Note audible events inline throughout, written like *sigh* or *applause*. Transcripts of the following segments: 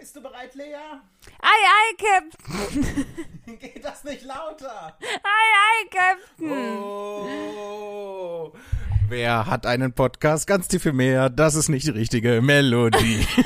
Bist du bereit, Lea? Ei, ei, Captain. *laughs* Geht das nicht lauter? Ei, ei, Captain. Oh. Wer hat einen Podcast ganz tief im Meer? Das ist nicht die richtige Melodie. *laughs*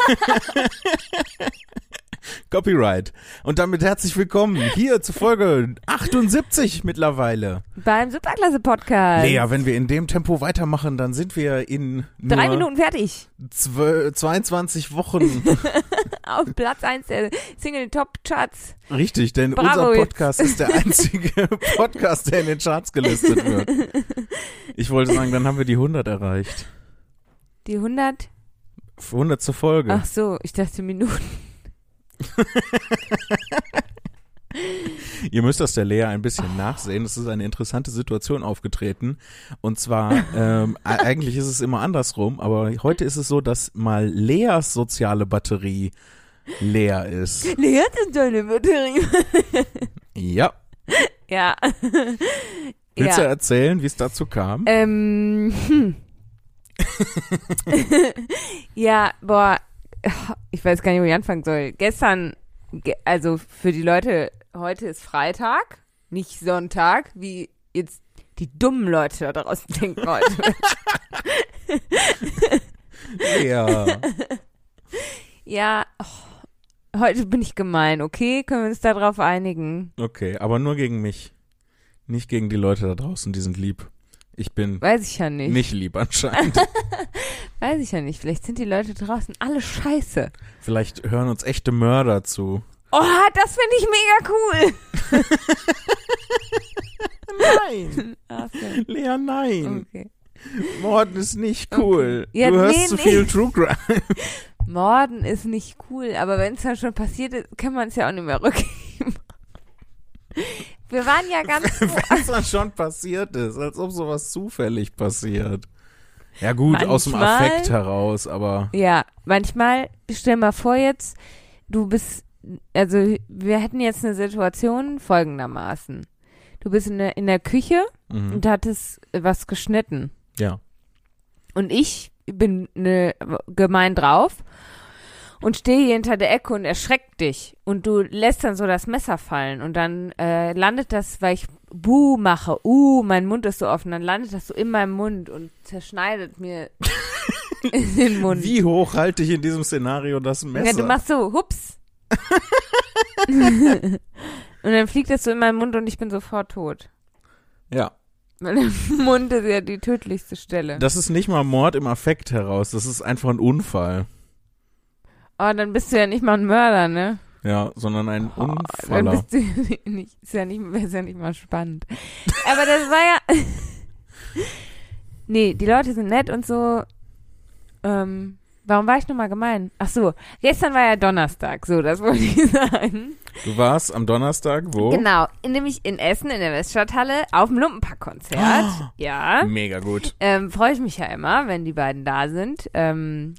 Copyright. Und damit herzlich willkommen hier zu Folge 78 mittlerweile. Beim Superklasse-Podcast. Lea, wenn wir in dem Tempo weitermachen, dann sind wir in Drei Minuten fertig. zwö- 22 Wochen. *laughs* Auf Platz 1 der Single Top Charts. Richtig, denn Bravo unser jetzt. Podcast ist der einzige *laughs* Podcast, der in den Charts gelistet wird. Ich wollte sagen, dann haben wir die 100 erreicht. Die 100. 100 zur Folge. Ach so, ich dachte Minuten. Ihr müsst das der Lea ein bisschen nachsehen. Es ist eine interessante Situation aufgetreten. Und zwar, ähm, eigentlich ist es immer andersrum, aber heute ist es so, dass mal Leas soziale Batterie leer ist. Lea hat deine Batterie. *laughs* Ja. ja. Willst du ja. erzählen, wie es dazu kam? Ähm, hm. *laughs* ja, boah, ich weiß gar nicht, wo ich anfangen soll. Gestern, ge also für die Leute, heute ist Freitag, nicht Sonntag, wie jetzt die dummen Leute da draußen *laughs* denken heute. Lea. ja, oh, heute bin ich gemein, okay? Können wir uns darauf einigen? Okay, aber nur gegen mich. Nicht gegen die Leute da draußen, die sind lieb. Ich bin Weiß ich ja nicht. nicht lieb anscheinend. *laughs* Weiß ich ja nicht. Vielleicht sind die Leute draußen alle scheiße. Vielleicht hören uns echte Mörder zu. Oh, das finde ich mega cool. *laughs* Nein, so, Lea, nein. okay. Morden ist nicht cool. Okay. Ja, du hörst nee, zu nee. viel True Crime. *laughs* Morden ist nicht cool, aber wenn es dann schon passiert ist, kann man es ja auch nicht mehr rückgeben. Wir waren ja *laughs* ganz. Was dann schon passiert ist, als ob sowas zufällig passiert. Ja gut, aus dem Manchmal- Affekt heraus, aber Ja, manchmal, stell mal vor jetzt, du bist, also wir hätten jetzt eine Situation folgendermaßen. Du bist in der, in der Küche mhm. und hattest was geschnitten. ja. Und ich bin ne, gemein drauf und stehe hier hinter der Ecke und erschreckt dich. Und du lässt dann so das Messer fallen und dann äh, landet das, weil ich Buh mache, uh, mein Mund ist so offen, dann landet das so in meinem Mund und zerschneidet mir in *laughs* den Mund. Wie hoch halte ich in diesem Szenario das Messer? Ja, du machst so, hups. *laughs* und dann fliegt das so in meinen Mund und ich bin sofort tot. ja. Weil *laughs* der Mund ist ja die tödlichste Stelle. Das ist nicht mal Mord im Affekt heraus, das ist einfach ein Unfall. Oh, dann bist du ja nicht mal ein Mörder, ne? Ja, sondern ein Oh, dann Unfaller. bist du ja *laughs* nicht, ist ja nicht, ist ja nicht mal spannend. Aber das war ja, *laughs* nee, die Leute sind nett und so, ähm, warum war ich nochmal gemein? Ach so, gestern war ja Donnerstag, so, das *laughs* wollte ich sagen. Du warst am Donnerstag wo? Genau, nämlich in Essen, in der Weststadthalle, auf dem Lumpenpack-Konzert. Oh. Ja. Mega gut. Ähm, Freue ich mich ja immer, wenn die beiden da sind. Ähm,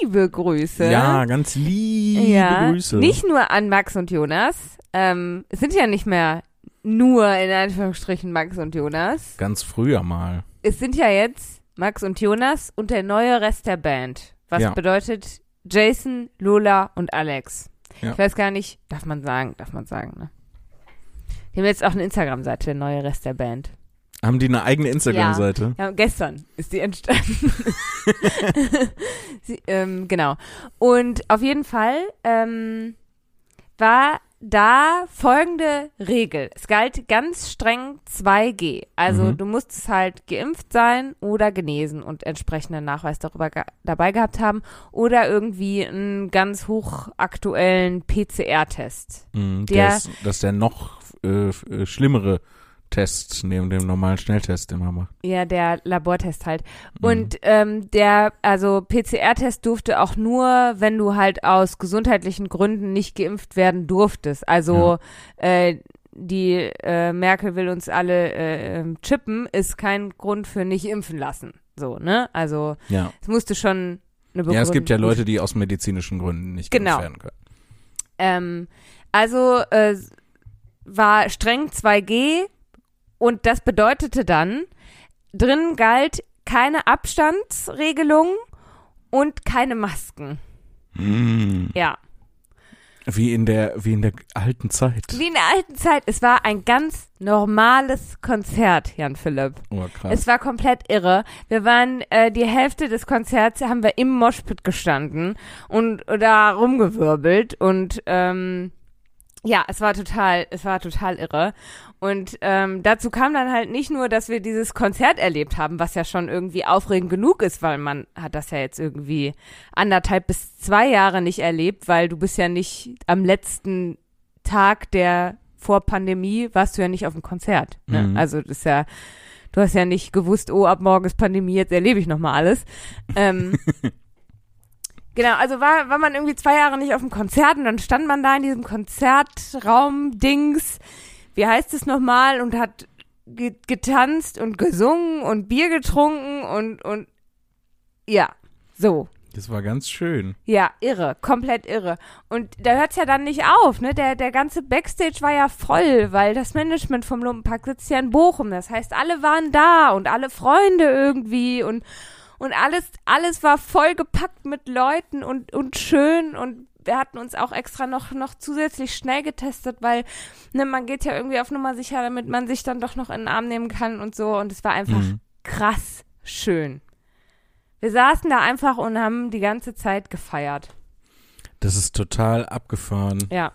liebe Grüße. Ja, ganz liebe ja. Grüße. Nicht nur an Max und Jonas. Ähm, es sind ja nicht mehr nur in Anführungsstrichen Max und Jonas. Ganz früher mal. Es sind ja jetzt Max und Jonas und der neue Rest der Band. Was Ja. bedeutet Jason, Lola und Alex. Ja. Ich weiß gar nicht, darf man sagen, darf man sagen, ne? Die haben jetzt auch eine Instagram-Seite, der neue Rest der Band. Haben die eine eigene Instagram-Seite? Ja, gestern ist die entstanden. *laughs* Sie, ähm, genau. Und auf jeden Fall ähm, war da folgende Regel. Es galt ganz streng 2G. Also Mhm. du musstest halt geimpft sein oder genesen und entsprechenden Nachweis darüber ge dabei gehabt haben oder irgendwie einen ganz hochaktuellen PCR-Test. Mhm, Der- der ist, das ist der noch äh, äh, schlimmere Test neben dem normalen Schnelltest, den man macht. Ja, der Labortest halt. Mhm. Und ähm, der, also PCR-Test durfte auch nur, wenn du halt aus gesundheitlichen Gründen nicht geimpft werden durftest. Also äh, die äh, Merkel will uns alle äh, ähm, chippen, ist kein Grund für nicht impfen lassen. So, ne? Also Ja. es musste schon eine ja, es gibt ja Begründung- Leute, die aus medizinischen Gründen nicht Genau. geimpft werden können. Ähm, also äh, war streng 2G und das bedeutete dann, drin galt keine Abstandsregelung und keine Masken. Mm. Ja. Wie in der, wie in der alten Zeit. Wie in der alten Zeit. Es war ein ganz normales Konzert, Jan Philipp. Oh, krass. Es war komplett irre. Wir waren äh, die Hälfte des Konzerts haben wir im Moshpit gestanden und da rumgewirbelt und ähm, ja, es war total, es war total irre. Und ähm, dazu kam dann halt nicht nur, dass wir dieses Konzert erlebt haben, was ja schon irgendwie aufregend genug ist, weil man hat das ja jetzt irgendwie anderthalb bis zwei Jahre nicht erlebt, weil du bist ja nicht am letzten Tag der vor Pandemie warst du ja nicht auf dem Konzert. Ne? Mhm. Also das ist ja, du hast ja nicht gewusst, oh, ab morgen ist Pandemie, jetzt erlebe ich nochmal alles. Ähm, *laughs* genau, also war, war man irgendwie zwei Jahre nicht auf dem Konzert und dann stand man da in diesem Konzertraum-Dings, wie heißt es nochmal, und hat ge getanzt und gesungen und Bier getrunken und, und ja, so. Das war ganz schön. Ja, irre, komplett irre. Und da hört's ja dann nicht auf, ne? Der, der ganze Backstage war ja voll, weil das Management vom Lumpenpack sitzt ja in Bochum. Das heißt, alle waren da und alle Freunde irgendwie und, und alles, alles war vollgepackt mit Leuten und, und schön und wir hatten uns auch extra noch, noch zusätzlich schnell getestet, weil, ne, man geht ja irgendwie auf Nummer sicher, damit man sich dann doch noch in den Arm nehmen kann und so. Und es war einfach Mhm. krass schön. Wir saßen da einfach und haben die ganze Zeit gefeiert. Das ist total abgefahren. Ja.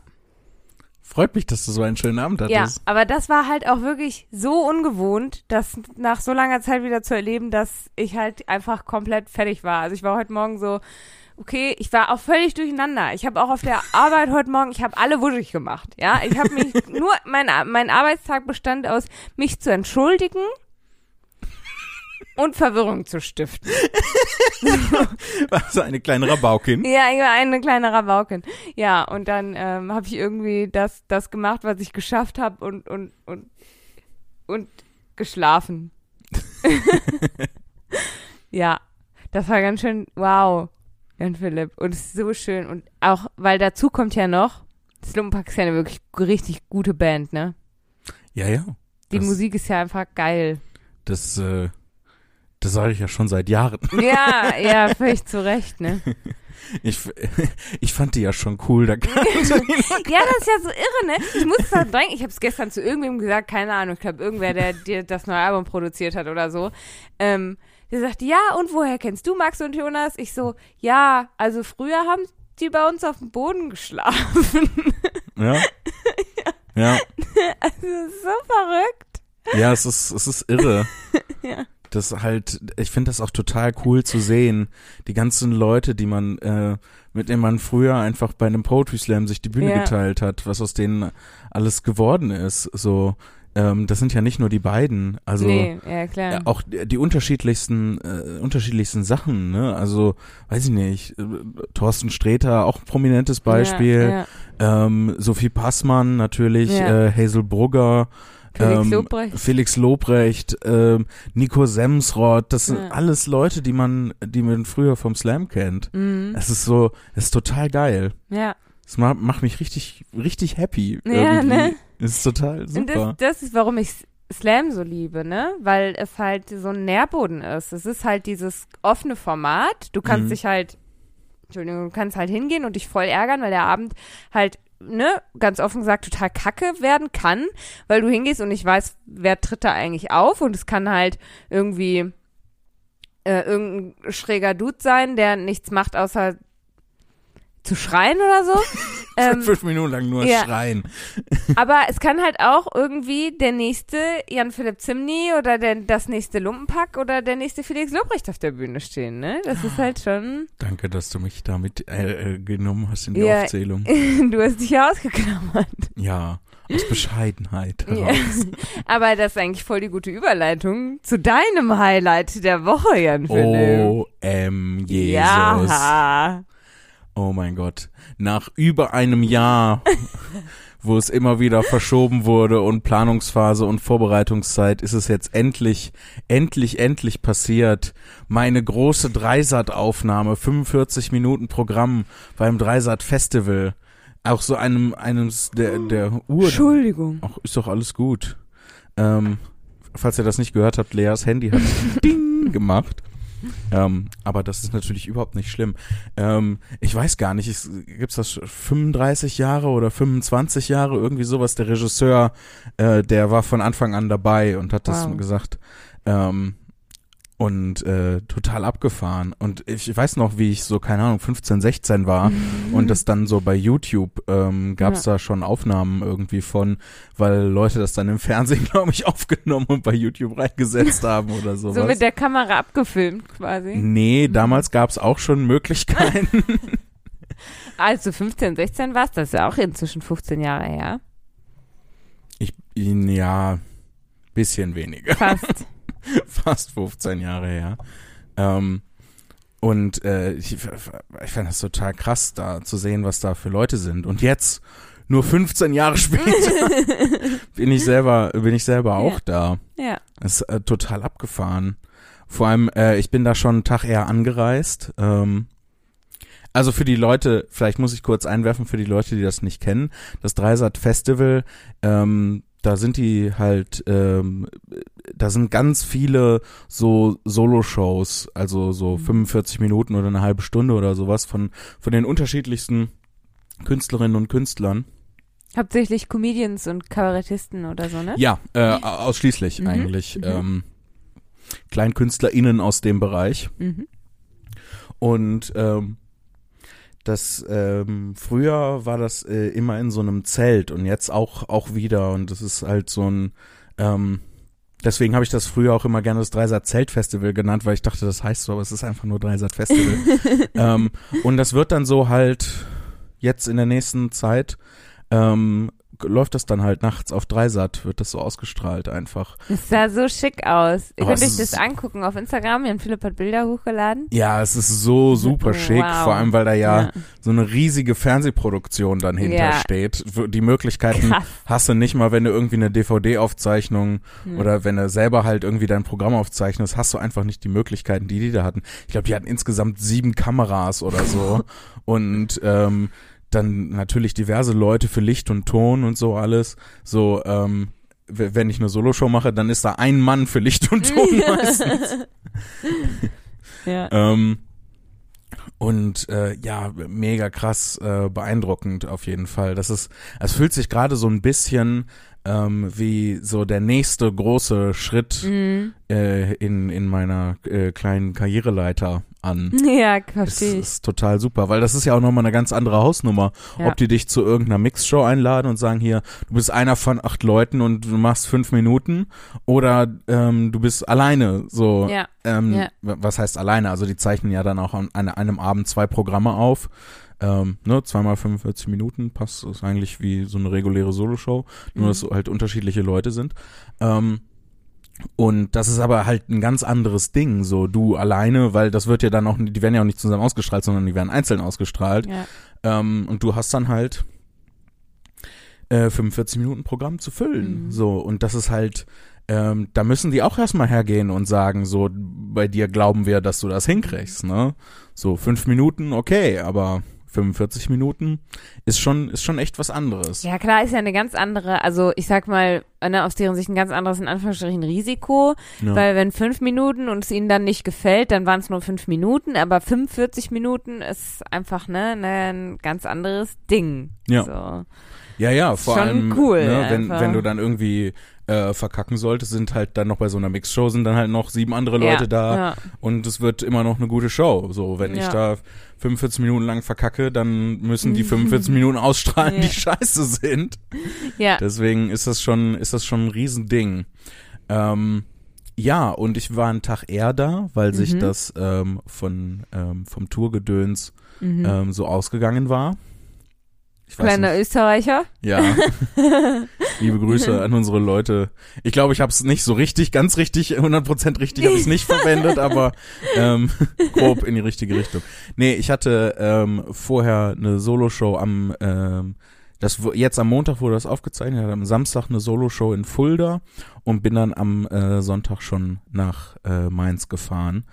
Freut mich, dass du so einen schönen Abend Ja, hattest. aber das war halt auch wirklich so ungewohnt, das nach so langer Zeit wieder zu erleben, dass ich halt einfach komplett fertig war. Also ich war heute Morgen so, okay, ich war auch völlig durcheinander. Ich habe auch auf der *laughs* Arbeit heute Morgen, ich habe alle wuschig gemacht. Ja, ich habe mich *laughs* nur, mein, mein Arbeitstag bestand aus, mich zu entschuldigen und Verwirrung zu stiften. *laughs* Warst du eine kleine Rabaukin? Ja, war eine kleine Rabaukin. Ja, und dann ähm, habe ich irgendwie das, das gemacht, was ich geschafft habe und, und, und, und geschlafen. *laughs* ja, das war ganz schön, wow, Jan Philipp. Und es ist so schön. Und auch, weil dazu kommt ja noch, Slumpark ist ja eine wirklich richtig gute Band, ne? Ja, ja. Die Das- Musik ist ja einfach geil. Das, äh, das sage ich ja schon seit Jahren. Ja, *laughs* ja, völlig zu Recht, ne? Ich, ich fand die ja schon cool. Da *laughs* Ja, das ist ja so irre, ne? Ich muss es halt denken, ich habe es gestern zu irgendwem gesagt, keine Ahnung, ich glaube irgendwer, der dir das neue Album produziert hat oder so. Ähm, der sagte, ja, und woher kennst du Max und Jonas? Ich so, ja, also früher haben die bei uns auf dem Boden geschlafen. ja. *laughs* Ja. also das ist so verrückt. Ja, es ist, es ist irre. Ja. Das halt, ich finde das auch total cool zu sehen. Die ganzen Leute, die man, äh, mit denen man früher einfach bei einem Poetry Slam sich die Bühne Ja. geteilt hat, was aus denen alles geworden ist. So, ähm, das sind ja nicht nur die beiden. Also nee, ja klar. Ja, auch die, die unterschiedlichsten, äh, unterschiedlichsten Sachen, ne? Also, weiß ich nicht, äh, Thorsten Sträter, auch ein prominentes Beispiel. Ja, Ähm, Sophie Passmann natürlich, Ja. äh, Hazel Brugger, Felix ähm, Lobrecht. Felix Lobrecht, ähm, Nico Semsrott, das sind Ja. alles Leute, die man, die man früher vom Slam kennt. Mhm. Es ist so, es ist total geil. Ja. Es macht, macht mich richtig, richtig happy. Ja, irgendwie. ne? Es ist total Und super. das, das ist, warum ich Slam so liebe, ne? Weil es halt so ein Nährboden ist. Es ist halt dieses offene Format. Du kannst Mhm. dich halt, Entschuldigung, du kannst halt hingehen und dich voll ärgern, weil der Abend halt, ne, ganz offen gesagt, total kacke werden kann, weil du hingehst und nicht weißt, wer tritt da eigentlich auf und es kann halt irgendwie äh, irgendein schräger Dude sein, der nichts macht, außer zu schreien oder so. *laughs* ähm, Fünf Minuten lang nur ja. schreien. *laughs* aber es kann halt auch irgendwie der nächste Jan-Philipp Zimny oder der, das nächste Lumpenpack oder der nächste Felix Lobrecht auf der Bühne stehen, ne? Das ist halt schon, Danke, dass du mich damit äh, äh, genommen hast in die Ja. Aufzählung. *laughs* du hast dich ja ausgeklammert. Ja, aus Bescheidenheit Ja. heraus. Aber das ist eigentlich voll die gute Überleitung zu deinem Highlight der Woche, Jan-Philipp. OM Jesus. Ja. Oh mein Gott. Nach über einem Jahr, *laughs* wo es immer wieder verschoben wurde und Planungsphase und Vorbereitungszeit, ist es jetzt endlich, endlich, endlich passiert. Meine große Dreisat-Aufnahme, 45 Minuten Programm beim Dreisat Festival. Auch so einem, eines der, der Uhr. Entschuldigung. Ach, ist doch alles gut. Ähm, falls ihr das nicht gehört habt, Leas Handy hat *laughs* Ding gemacht. Ähm, aber das ist natürlich überhaupt nicht schlimm. Ähm, ich weiß gar nicht, gibt es das 35 Jahre oder 25 Jahre, irgendwie sowas. Der Regisseur, äh, der war von Anfang an dabei und hat das Wow. gesagt. Ähm, und äh, total abgefahren. Und ich weiß noch, wie ich so, keine Ahnung, 15, 16 war und das dann so bei YouTube ähm, gab es da schon Aufnahmen irgendwie von, weil Leute das dann im Fernsehen, *laughs* glaube ich, aufgenommen und bei YouTube reingesetzt *laughs* haben oder sowas. So mit der Kamera abgefilmt quasi. Nee, damals gab es auch schon Möglichkeiten. Als du 15, 16 warst, das ist ja auch inzwischen 15 Jahre her. ich, ja, bisschen weniger. Fast. *laughs* *laughs* Fast 15 Jahre her. Ähm, und äh, ich, ich fand das total krass, da zu sehen, was da für Leute sind. Und jetzt, nur 15 Jahre *laughs* später, bin ich selber, bin ich selber auch da. ja. Das ist äh, total abgefahren. Vor allem, äh, ich bin da schon einen Tag eher angereist. Ähm, also für die Leute, vielleicht muss ich kurz einwerfen, für die Leute, die das nicht kennen, das Dreisat Festival, ähm, da sind die halt, ähm, da sind ganz viele so Solo-Shows, also so 45 Minuten oder eine halbe Stunde oder sowas von, von den unterschiedlichsten Künstlerinnen und Künstlern. Hauptsächlich Comedians und Kabarettisten oder so, ne? Ja, äh, ausschließlich Mhm, eigentlich. mhm. Ähm, KleinkünstlerInnen aus dem Bereich. Mhm. Und ähm, das ähm, früher war das äh, immer in so einem Zelt und jetzt auch auch wieder und das ist halt so ein ähm, deswegen habe ich das früher auch immer gerne das Dreisat Zeltfestival genannt, weil ich dachte, das heißt so, aber es ist einfach nur Dreisat Festival. *laughs* ähm, und das wird dann so halt jetzt in der nächsten Zeit ähm, läuft das dann halt nachts auf Dreisat, wird das so ausgestrahlt einfach. Es sah so schick aus. Ihr könnt euch das angucken auf Instagram. Jan Philipp hat Bilder hochgeladen. Ja, es ist so super schick, Wow. vor allem weil da ja, Ja. so eine riesige Fernsehproduktion dann hintersteht. Die Möglichkeiten Krass. hast du nicht mal, wenn du irgendwie eine DVD-Aufzeichnung Ja. oder wenn du selber halt irgendwie dein Programm aufzeichnest, hast du einfach nicht die Möglichkeiten, die die da hatten. Ich glaube, die hatten insgesamt sieben Kameras oder so *laughs* und ähm, dann natürlich diverse Leute für Licht und Ton und so alles. So, ähm, wenn ich eine Soloshow mache, dann ist da ein Mann für Licht und Ton *laughs* meistens. Ja. Ähm, und äh, ja, mega krass äh, beeindruckend auf jeden Fall. Das ist, es fühlt sich gerade so ein bisschen ähm, wie so der nächste große Schritt Mhm. äh, in, in meiner äh, kleinen Karriereleiter an. Ja, Das verstehe ich. ist total super, weil das ist ja auch nochmal eine ganz andere Hausnummer. Ja. Ob die dich zu irgendeiner Mixshow einladen und sagen, hier, du bist einer von acht Leuten und du machst fünf Minuten oder ähm, du bist alleine so. Ja. Ähm, Ja. Was heißt alleine? Also die zeichnen ja dann auch an an einem Abend zwei Programme auf. Ähm, ne, zweimal 45 Minuten passt, ist eigentlich wie so eine reguläre Soloshow, nur Mhm. dass so halt unterschiedliche Leute sind. Ähm, und das ist aber halt ein ganz anderes Ding, so du alleine, weil das wird ja dann auch, die werden ja auch nicht zusammen ausgestrahlt, sondern die werden einzeln ausgestrahlt. Ja. Ähm, und du hast dann halt äh, 45 Minuten Programm zu füllen. Mhm. So, und das ist halt, ähm, da müssen die auch erstmal hergehen und sagen, so, bei dir glauben wir, dass du das hinkriegst, ne? So, fünf Minuten, okay, aber 45 Minuten ist schon, ist schon echt was anderes. Ja, klar, ist ja eine ganz andere, also ich sag mal, ne, aus deren Sicht ein ganz anderes, in Anführungsstrichen, Risiko, Ja. weil wenn fünf Minuten und es ihnen dann nicht gefällt, dann waren es nur fünf Minuten, aber 45 Minuten ist einfach, ne, ne ein ganz anderes Ding. Ja. So. Ja, ja, vor Schon allem, cool, ne, wenn, wenn du dann irgendwie äh, verkacken solltest, sind halt dann noch bei so einer Mixshow sind dann halt noch sieben andere Leute ja, da Ja. und es wird immer noch eine gute Show. So, wenn ich Ja. da 45 Minuten lang verkacke, dann müssen die 45 Minuten ausstrahlen, Ja. die scheiße sind. ja. Deswegen ist das schon, ist das schon ein Riesending. Ähm, ja, und ich war einen Tag eher da, weil sich Mhm. das ähm, von ähm, vom Tourgedöns Mhm. ähm, so ausgegangen war. Kleiner nicht. Österreicher. Ja. *laughs* Liebe Grüße an unsere Leute. Ich glaube, ich habe es nicht so richtig, ganz richtig, 100% richtig habe ich es nicht verwendet, *laughs* aber ähm, grob in die richtige Richtung. Nee, ich hatte ähm, vorher eine Soloshow am ähm, das jetzt am Montag wurde das aufgezeichnet, hatte am Samstag eine Soloshow in Fulda und bin dann am äh, Sonntag schon nach äh, Mainz gefahren,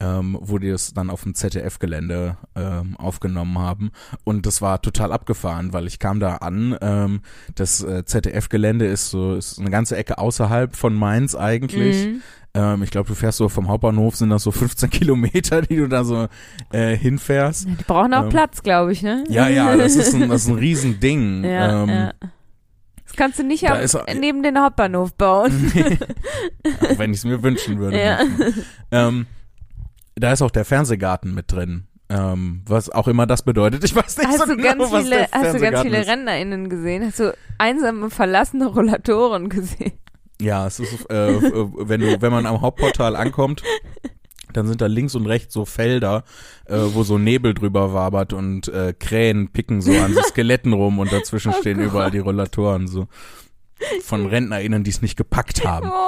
ähm, wo die es dann auf dem ZDF-Gelände ähm, aufgenommen haben. Und das war total abgefahren, weil ich kam da an. Ähm, das äh, ZDF-Gelände ist so ist eine ganze Ecke außerhalb von Mainz eigentlich. Mhm. Ähm, ich glaube, du fährst so vom Hauptbahnhof, sind das so 15 *laughs* Kilometer, die du da so äh, hinfährst. Die brauchen auch Ähm, Platz, glaube ich, ne? Ja, ja, das ist ein, *laughs* das ist ein Riesending. ja, ähm, ja. Das kannst du nicht da ist neben den Hauptbahnhof bauen. *laughs* auch wenn ich es mir wünschen würde. Ja. Ähm, da ist auch der Fernsehgarten mit drin. Ähm, was auch immer das bedeutet. Ich weiß nicht Hast so du genau, ganz was viele, der hast du ganz viele. RentnerInnen gesehen? Hast du einsame, verlassene Rollatoren gesehen? Ja, es ist, äh, äh, wenn du, wenn man am Hauptportal ankommt, dann sind da links und rechts so Felder, äh, wo so Nebel drüber wabert und äh, Krähen picken so an so Skeletten rum und dazwischen *laughs* Oh stehen Gott. überall die Rollatoren so. Von RentnerInnen, die es nicht gepackt haben. *laughs*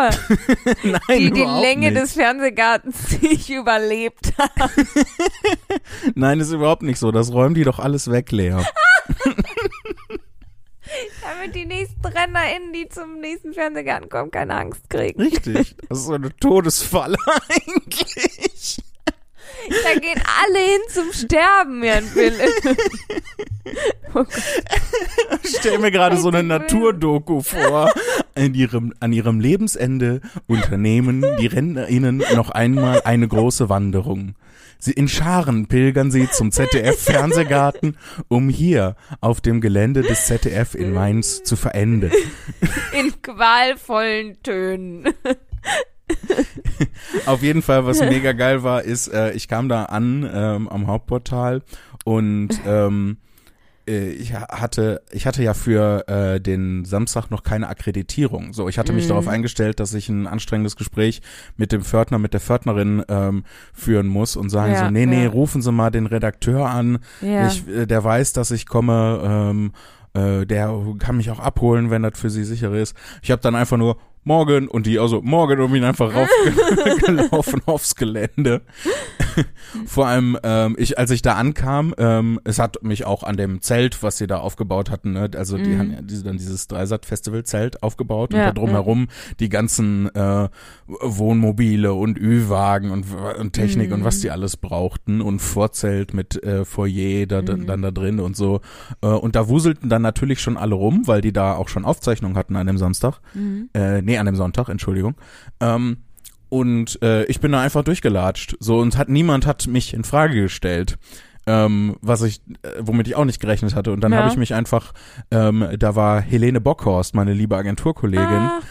Oh, *laughs* Nein, die die Länge nicht. des Fernsehgartens *laughs* nicht überlebt hat. Nein, ist überhaupt nicht so. Das räumen die doch alles weg, Lea. Damit die nächsten RentnerInnen, die zum nächsten Fernsehgarten kommen, keine Angst kriegen. Richtig. Das ist so eine Todesfalle eigentlich. *laughs* Da gehen alle hin zum Sterben, Jan Philipp. *laughs* Oh. Ich stell mir gerade so eine Naturdoku vor. An ihrem, an ihrem Lebensende unternehmen die RentnerInnen noch einmal eine große Wanderung. Sie in Scharen pilgern sie zum ZDF-Fernsehgarten, um hier auf dem Gelände des ZDF in Mainz zu verenden. In qualvollen Tönen. *laughs* Auf jeden Fall, was mega geil war, ist, äh, ich kam da an ähm, am Hauptportal und ähm, äh, ich ha- hatte, ich hatte ja für äh, den Samstag noch keine Akkreditierung. So, ich hatte mich Mhm. darauf eingestellt, dass ich ein anstrengendes Gespräch mit dem Pförtner, mit der Pförtnerin ähm, führen muss und sagen Ja, so, nee, nee, ja. rufen Sie mal den Redakteur an, Ja. ich, äh, der weiß, dass ich komme, ähm, äh, der kann mich auch abholen, wenn das für sie sicher ist. Ich habe dann einfach nur morgen und die also morgen und bin einfach raufgelaufen *laughs* aufs Gelände. *laughs* Vor allem, ähm, ich, als ich da ankam, ähm, es hat mich auch an dem Zelt, was sie da aufgebaut hatten, ne, also die Mhm. haben ja diese, dann dieses Dreisat-Festival-Zelt aufgebaut Ja, und da drumherum die ganzen äh, Wohnmobile und Ü-Wagen und, und Technik Mhm. und was die alles brauchten und Vorzelt mit äh, Foyer da, Mhm. dann da drin und so. Äh, und da wuselten dann natürlich schon alle rum, weil die da auch schon Aufzeichnungen hatten an dem Samstag. Mhm. Äh, nee, an dem Sonntag, Entschuldigung. Ähm, und äh, ich bin da einfach durchgelatscht. So, und hat niemand hat mich in Frage gestellt. Ähm, was ich, äh, womit ich auch nicht gerechnet hatte. Und dann Ja. habe ich mich einfach, ähm, da war Helene Bockhorst, meine liebe Agenturkollegin, Ach,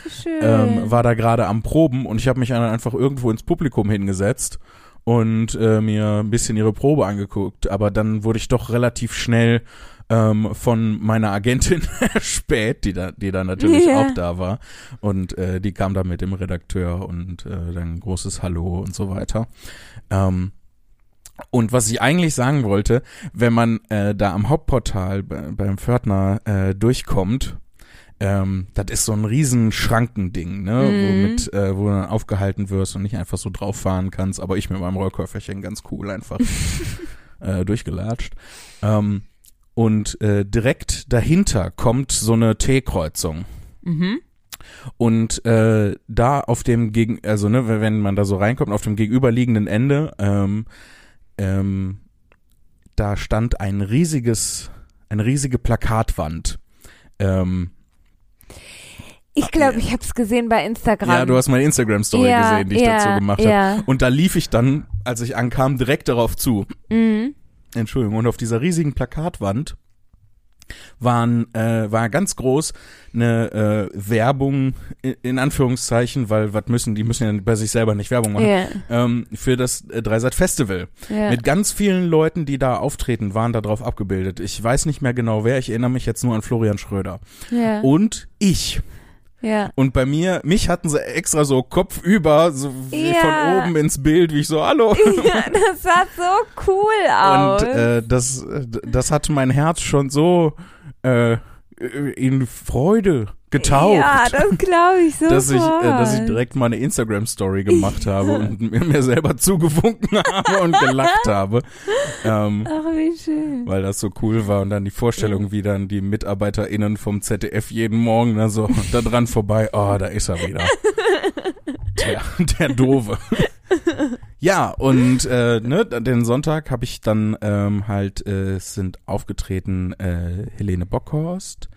ähm, war da gerade am Proben und ich habe mich dann einfach irgendwo ins Publikum hingesetzt und äh, mir ein bisschen ihre Probe angeguckt. Aber dann wurde ich doch relativ schnell ähm, von meiner Agentin *laughs* spät, die da, die da natürlich Ja. auch da war. Und äh, die kam da mit dem Redakteur und äh, dann ein großes Hallo und so weiter. Ähm, und was ich eigentlich sagen wollte, wenn man äh, da am Hauptportal bei, beim Pförtner äh, durchkommt, ähm, das ist so ein riesen Schrankending, ne, Mhm. womit, äh, wo du dann aufgehalten wirst und nicht einfach so drauf fahren kannst, aber ich mit meinem Rollköfferchen ganz cool einfach *laughs* äh, durchgelatscht. Ähm, und äh, direkt dahinter kommt so eine T-Kreuzung. mhm. Und äh, da auf dem gegen, also ne, wenn man da so reinkommt, auf dem gegenüberliegenden Ende, ähm, ähm, da stand ein riesiges, eine riesige Plakatwand. Ähm, Ich glaube, ich habe es gesehen bei Instagram. ja, du hast meine Instagram-Story Ja, gesehen, die ich ja, dazu gemacht habe. ja. Und da lief ich dann, als ich ankam, direkt darauf zu. Mhm. Entschuldigung, und auf dieser riesigen Plakatwand waren, äh, war ganz groß eine äh, Werbung in, Anführungszeichen, weil was müssen, die müssen ja bei sich selber nicht Werbung machen, Ja, ähm, für das äh, Dreisat Festival. ja. Mit ganz vielen Leuten, die da auftreten, waren da drauf abgebildet. Ich weiß nicht mehr genau wer, ich erinnere mich jetzt nur an Florian Schröder. ja, Und ich. Ja. Und bei mir, mich hatten sie extra so kopfüber, so wie Ja. von oben ins Bild, wie ich so, hallo. *laughs* ja, das sah so cool aus. Und äh, das, das hat mein Herz schon so äh, in Freude getaucht. Ja, das glaube ich so. *laughs* dass ich, äh, dass ich direkt mal eine Instagram-Story *laughs* gemacht habe und mir, mir selber zugewunken *laughs* habe und gelacht habe. Ähm, Ach, wie schön. weil das so cool war und dann die Vorstellung, wie dann die MitarbeiterInnen vom ZDF jeden Morgen da so da dran vorbei, oh, da ist er wieder. Der, der Doofe. Ja, und äh, ne, den Sonntag habe ich dann ähm, halt, äh, es sind aufgetreten äh, Helene Bockhorst,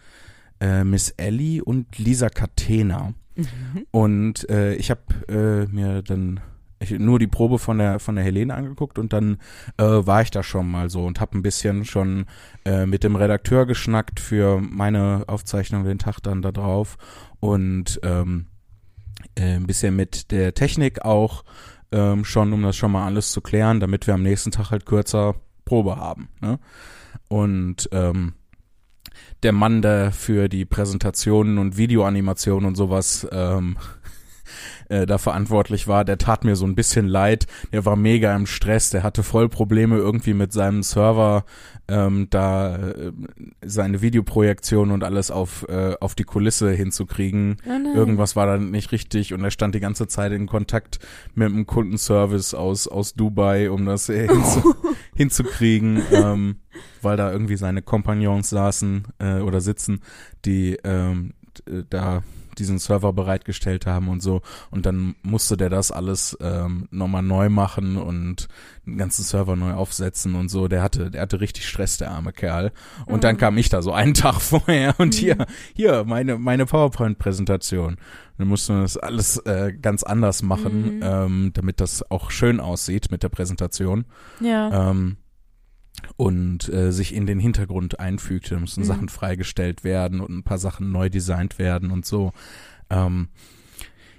äh, Miss Ellie und Lisa Catena. Mhm. Und äh, ich habe äh, mir dann ich, nur die Probe von der von der Helene angeguckt und dann äh, war ich da schon mal so und habe ein bisschen schon äh, mit dem Redakteur geschnackt für meine Aufzeichnung den Tag dann da drauf und ähm, äh, ein bisschen mit der Technik auch ähm, schon, um das schon mal alles zu klären, damit wir am nächsten Tag halt kürzer Probe haben. Ne? Und ähm, der Mann, der für die Präsentationen und Videoanimationen und sowas ähm, äh, da verantwortlich war, der tat mir so ein bisschen leid. Der war mega im Stress, der hatte voll Probleme irgendwie mit seinem Server, ähm, da äh, seine Videoprojektion und alles auf, äh, auf die Kulisse hinzukriegen. Oh. Irgendwas war da nicht richtig und er stand die ganze Zeit in Kontakt mit einem Kundenservice aus, aus Dubai, um das äh, hinzu, *laughs* hinzukriegen, ähm, weil da irgendwie seine Kompagnons saßen äh, oder sitzen, die ähm, d- da diesen Server bereitgestellt haben und so. Und dann musste der das alles ähm, nochmal neu machen und den ganzen Server neu aufsetzen und so. Der hatte, der hatte richtig Stress, der arme Kerl. Und dann kam ich da so einen *laughs* Tag vorher und hier, hier, meine, meine PowerPoint-Präsentation. Dann mussten wir das alles äh, ganz anders machen, Mhm. ähm, damit das auch schön aussieht mit der Präsentation. Ja. Ähm, und äh, sich in den Hintergrund einfügte. Da mussten Mhm. Sachen freigestellt werden und ein paar Sachen neu designt werden und so. Ähm,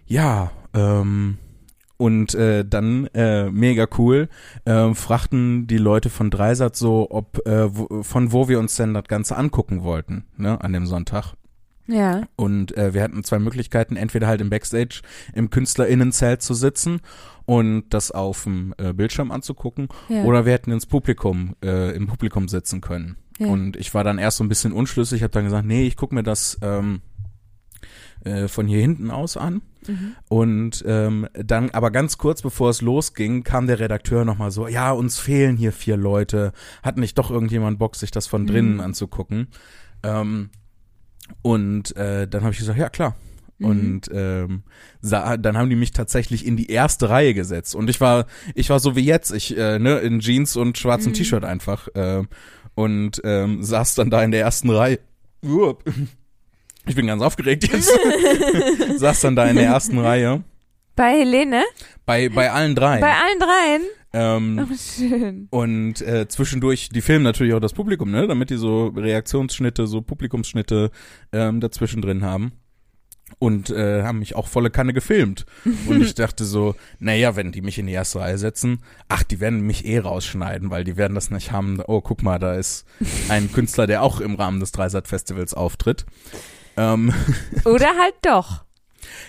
ja, ähm, und äh, dann äh, mega cool äh, fragten die Leute von Dreisat so, ob äh, wo, von wo wir uns denn das Ganze angucken wollten, ne, an dem Sonntag. Ja. Und äh, wir hatten zwei Möglichkeiten, entweder halt im Backstage im KünstlerInnenzelt zu sitzen und das auf dem äh, Bildschirm anzugucken, Ja. oder wir hätten ins Publikum, äh, im Publikum sitzen können. Ja. Und ich war dann erst so ein bisschen unschlüssig, habe dann gesagt, nee, ich gucke mir das ähm, äh, von hier hinten aus an. Mhm. Und ähm, dann, aber ganz kurz bevor es losging, kam der Redakteur nochmal so, ja, uns fehlen hier vier Leute. Hat nicht doch irgendjemand Bock, sich das von drinnen Mhm. anzugucken? Ähm, und äh, dann habe ich gesagt, ja klar. Mhm. Und ähm, sah, dann haben die mich tatsächlich in die erste Reihe gesetzt. Und ich war, ich war so wie jetzt, ich, äh, ne, in Jeans und schwarzem Mhm. T-Shirt einfach. Äh, und ähm, saß dann da in der ersten Reihe. Uop. Ich bin ganz aufgeregt jetzt. *laughs* saß dann da in der ersten Reihe. Bei Helene? Bei, bei allen drei. Bei allen dreien? ähm, Oh, schön. und äh, zwischendurch, die filmen natürlich auch das Publikum, ne? Damit die so Reaktionsschnitte, so Publikumsschnitte ähm, dazwischen drin haben. Und äh, haben mich auch volle Kanne gefilmt. Und ich dachte so, naja, wenn die mich in die erste Reihe setzen, ach, die werden mich eh rausschneiden, weil die werden das nicht haben. Oh, guck mal, da ist ein Künstler, der auch im Rahmen des Dreisat-Festivals auftritt. Ähm, *laughs* Oder halt doch.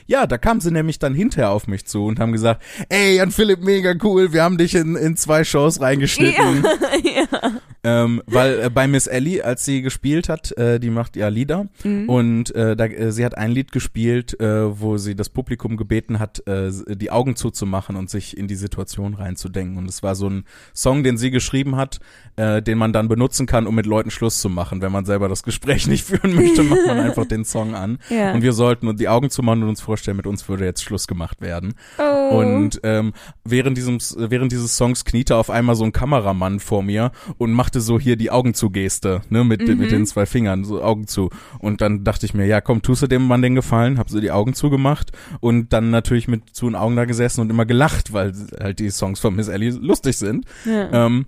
ja, da kamen sie nämlich dann hinterher auf mich zu und haben gesagt, ey, Jan Philipp, mega cool, wir haben dich in, in zwei Shows reingeschnitten. ja. *laughs* Ähm, weil äh, bei Miss Ellie, als sie gespielt hat, äh, die macht ja Lieder Mhm. und äh, da, äh, sie hat ein Lied gespielt, äh, wo sie das Publikum gebeten hat, äh, die Augen zuzumachen und sich in die Situation reinzudenken. Und es war so ein Song, den sie geschrieben hat, äh, den man dann benutzen kann, um mit Leuten Schluss zu machen. Wenn man selber das Gespräch *laughs* nicht führen möchte, macht man einfach den Song an. Ja. Und wir sollten die Augen zumachen und uns vorstellen, mit uns würde jetzt Schluss gemacht werden. oh. Und ähm, während diesem während dieses Songs kniete auf einmal so ein Kameramann vor mir und machte so hier die Augen zu Geste, ne, mit Mhm. mit den zwei Fingern so Augen zu. Und dann dachte ich mir, ja, komm, tust du dem Mann den Gefallen, hab so die Augen zugemacht und dann natürlich mit zu den Augen da gesessen und immer gelacht, weil halt die Songs von Miss Ellie lustig sind. ja. Ähm,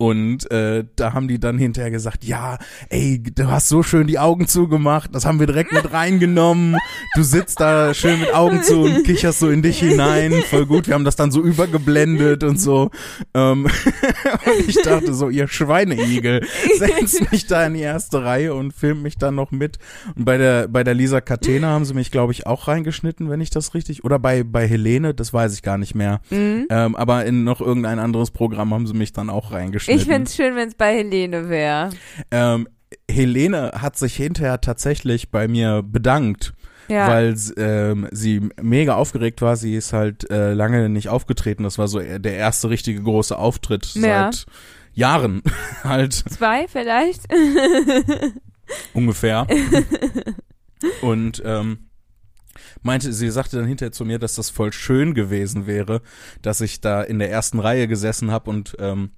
und äh, da haben die dann hinterher gesagt, ja, ey, du hast so schön die Augen zugemacht, das haben wir direkt mit reingenommen. Du sitzt da schön mit Augen zu und kicherst so in dich hinein, voll gut. Wir haben das dann so übergeblendet und so. Ähm, *laughs* und ich dachte so, ihr Schweineigel, setzt mich da in die erste Reihe und filmt mich dann noch mit. Und bei der bei der Lisa Catena haben sie mich, glaube ich, auch reingeschnitten, wenn ich das richtig. Oder bei bei Helene, das weiß ich gar nicht mehr. Mhm. Ähm, aber in noch irgendein anderes Programm haben sie mich dann auch reingeschnitten. Ich find's schön, wenn's bei Helene wäre. ähm, Helene hat sich hinterher tatsächlich bei mir bedankt, Ja. weil ähm, sie mega aufgeregt war. Sie ist halt äh, lange nicht aufgetreten. Das war so der erste richtige große Auftritt Ja. seit Jahren *laughs* halt Zwei vielleicht? *laughs* ungefähr. Und ähm, meinte, sie sagte dann hinterher zu mir, dass das voll schön gewesen wäre, dass ich da in der ersten Reihe gesessen habe und ähm,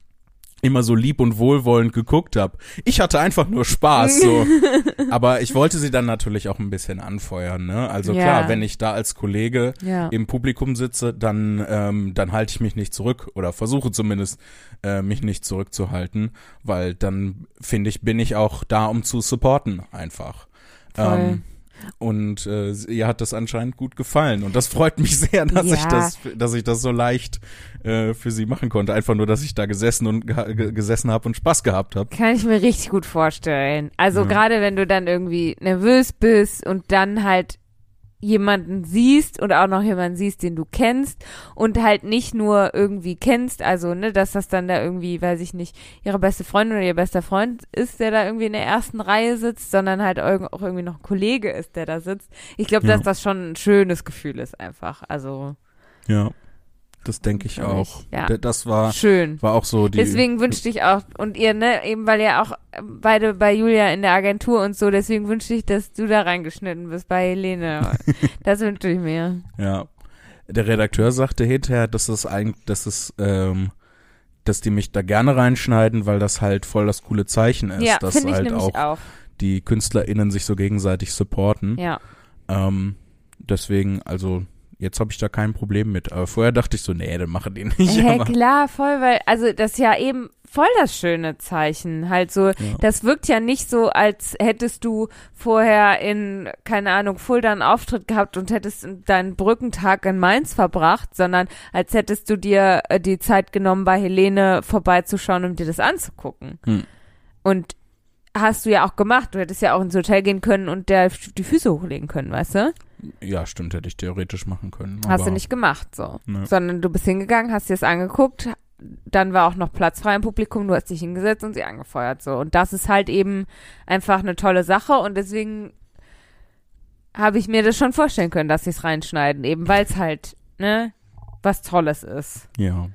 immer so lieb und wohlwollend geguckt habe. Ich hatte einfach nur Spaß so. *laughs* Aber ich wollte sie dann natürlich auch ein bisschen anfeuern, ne? Also Ja. klar, wenn ich da als Kollege Ja. im Publikum sitze, dann ähm, dann halte ich mich nicht zurück oder versuche zumindest äh, mich nicht zurückzuhalten, weil dann finde ich bin ich auch da, um zu supporten einfach. Ähm, und äh, ihr hat das anscheinend gut gefallen und das freut mich *laughs* sehr, dass ich Ja. das, dass ich das so leicht äh, für sie machen konnte. Einfach nur, dass ich da gesessen und gesessen habe und Spaß gehabt habe. Kann ich mir richtig gut vorstellen. Also Ja. gerade wenn du dann irgendwie nervös bist und dann halt jemanden siehst und auch noch jemanden siehst, den du kennst und halt nicht nur irgendwie kennst, also ne, dass das dann da irgendwie, weiß ich nicht, ihre beste Freundin oder ihr bester Freund ist, der da irgendwie in der ersten Reihe sitzt, sondern halt auch irgendwie noch ein Kollege ist, der da sitzt. Ich glaube, Ja. dass das schon ein schönes Gefühl ist einfach. Also Ja, das denke ich auch. ja. Das war schön. war auch so die. Deswegen wünschte ich auch, und ihr, ne, eben weil ihr auch äh, beide bei Julia in der Agentur und so, deswegen wünschte ich, dass du da reingeschnitten bist bei Helene. *laughs* das wünschte ich mir. Ja. Der Redakteur sagte hinterher, dass es eigentlich, dass es, ähm, dass die mich da gerne reinschneiden, weil das halt voll das coole Zeichen ist, ja, dass ich halt auch, auch. die KünstlerInnen sich so gegenseitig supporten. Ja. Ähm, deswegen, also jetzt habe ich da kein Problem mit. Aber vorher dachte ich so, nee, dann machen die nicht. Ja, klar, voll, weil, also das ist ja eben voll das schöne Zeichen. Halt so, das wirkt ja nicht so, als hättest du vorher in, keine Ahnung, Fulda einen Auftritt gehabt und hättest deinen Brückentag in Mainz verbracht, sondern als hättest du dir äh, die Zeit genommen, bei Helene vorbeizuschauen, um dir das anzugucken. Hm. Und hast du ja auch gemacht. Du hättest ja auch ins Hotel gehen können und der die Füße hochlegen können, weißt du? Ja, stimmt, hätte ich theoretisch machen können. Hast du nicht gemacht, so. Ne. Sondern du bist hingegangen, hast dir das angeguckt, dann war auch noch Platz frei im Publikum, du hast dich hingesetzt und sie angefeuert, so. Und das ist halt eben einfach eine tolle Sache und deswegen habe ich mir das schon vorstellen können, dass sie es reinschneiden, eben weil es halt, ne, was Tolles ist. Ja.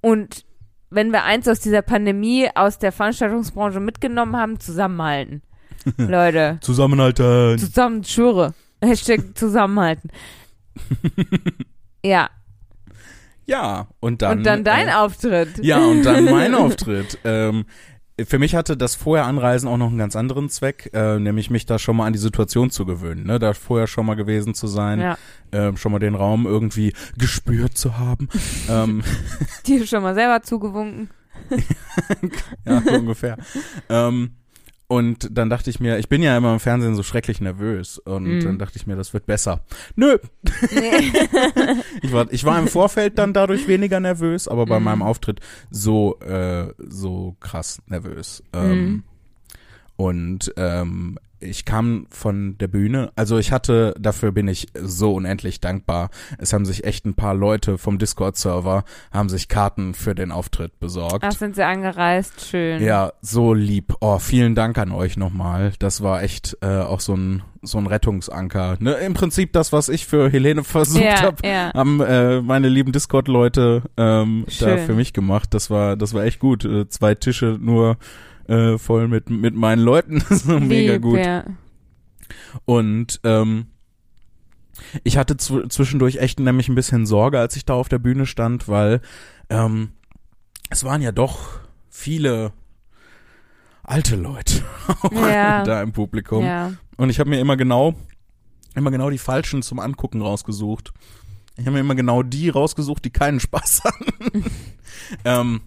Und wenn wir eins aus dieser Pandemie, aus der Veranstaltungsbranche mitgenommen haben, zusammenhalten. *laughs* Leute, Zusammenhalten. zusammen, schwöre. Hashtag zusammenhalten. *laughs* ja, Ja, und dann. und dann dein äh, Auftritt. Ja, und dann mein *laughs* Auftritt. Ähm, für mich hatte das vorher Anreisen auch noch einen ganz anderen Zweck, äh, nämlich mich da schon mal an die Situation zu gewöhnen, ne? da vorher schon mal gewesen zu sein, Ja, ähm, schon mal den Raum irgendwie gespürt zu haben. *laughs* ähm, dir schon mal selber zugewunken. ja, ungefähr. Ähm, und dann dachte ich mir, ich bin ja immer im Fernsehen so schrecklich nervös und Mhm. dann dachte ich mir, das wird besser. Nö, Nee. *laughs* ich war, ich war im Vorfeld dann dadurch weniger nervös, aber bei Mhm. meinem Auftritt so, äh, so krass nervös. Ähm, Mhm. Und ähm, ich kam von der Bühne, also ich hatte, dafür bin ich so unendlich dankbar. Es haben sich echt ein paar Leute vom Discord-Server, haben sich Karten für den Auftritt besorgt. Ach, sind sie angereist? Schön. Ja, so lieb. Oh, vielen Dank an euch nochmal. Das war echt äh, auch so ein so ein Rettungsanker. Ne, Im Prinzip das, was ich für Helene *laughs* versucht ja, habe, ja. haben äh, meine lieben Discord-Leute ähm, da für mich gemacht. Das war das war echt gut. Äh, zwei Tische nur äh, voll mit mit meinen Leuten. *laughs* so mega Lieb, gut. Ja. Und ähm, ich hatte zw zwischendurch echt nämlich ein bisschen Sorge, als ich da auf der Bühne stand, weil ähm, es waren ja doch viele alte Leute *laughs* Ja. da im Publikum. ja. Und ich habe mir immer genau, immer genau die falschen zum Angucken rausgesucht. Ich habe mir immer genau die rausgesucht, die keinen Spaß *laughs* hatten. ähm,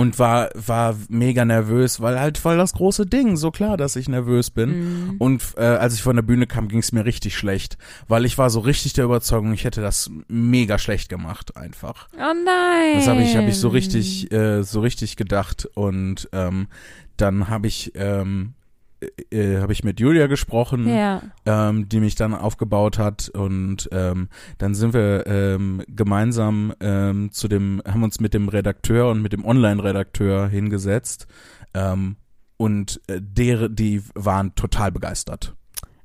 und war, war mega nervös, weil halt voll das große Ding, so klar, dass ich nervös bin. Mhm. Und äh, als ich von der Bühne kam, ging es mir richtig schlecht, weil ich war so richtig der Überzeugung, ich hätte das mega schlecht gemacht einfach. Oh nein. Das habe ich, hab ich so richtig, äh, so richtig gedacht. Und ähm, dann habe ich, ähm, äh, habe ich mit Julia gesprochen, Ja. ähm, die mich dann aufgebaut hat und ähm, dann sind wir ähm, gemeinsam ähm, zu dem, haben uns mit dem Redakteur und mit dem Online-Redakteur hingesetzt ähm, und äh, der, die waren total begeistert.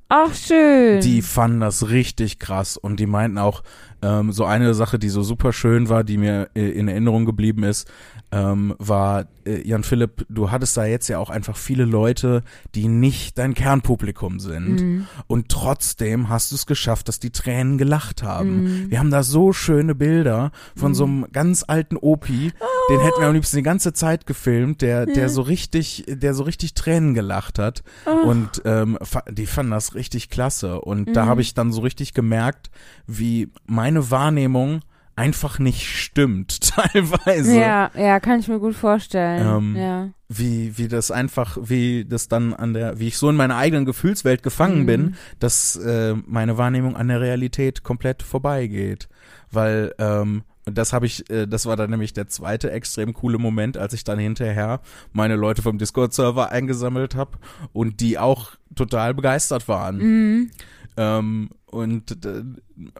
Ach, schön. Die fanden das richtig krass und die meinten auch, ähm, so eine Sache, die so super schön war, die mir äh, in Erinnerung geblieben ist, ähm, war, äh, Jan Philipp, du hattest da jetzt ja auch einfach viele Leute, die nicht dein Kernpublikum sind. Mhm. Und trotzdem hast du es geschafft, dass die Tränen gelacht haben. Mhm. Wir haben da so schöne Bilder von so einem ganz alten Opi, den hätten wir am liebsten die ganze Zeit gefilmt, der, der so richtig, der so richtig Tränen gelacht hat. Und ähm, die fanden das richtig klasse. Und da habe ich dann so richtig gemerkt, wie meine Wahrnehmung einfach nicht stimmt, *laughs* teilweise. Ja, ja, kann ich mir gut vorstellen. Ähm, ja. Wie, wie das einfach, wie das dann an der, wie ich so in meiner eigenen Gefühlswelt gefangen Mhm. bin, dass äh, meine Wahrnehmung an der Realität komplett vorbeigeht. Weil, ähm, das habe ich, äh, das war dann nämlich der zweite extrem coole Moment, als ich dann hinterher meine Leute vom Discord-Server eingesammelt habe und die auch total begeistert waren. Mhm. Ähm, und äh,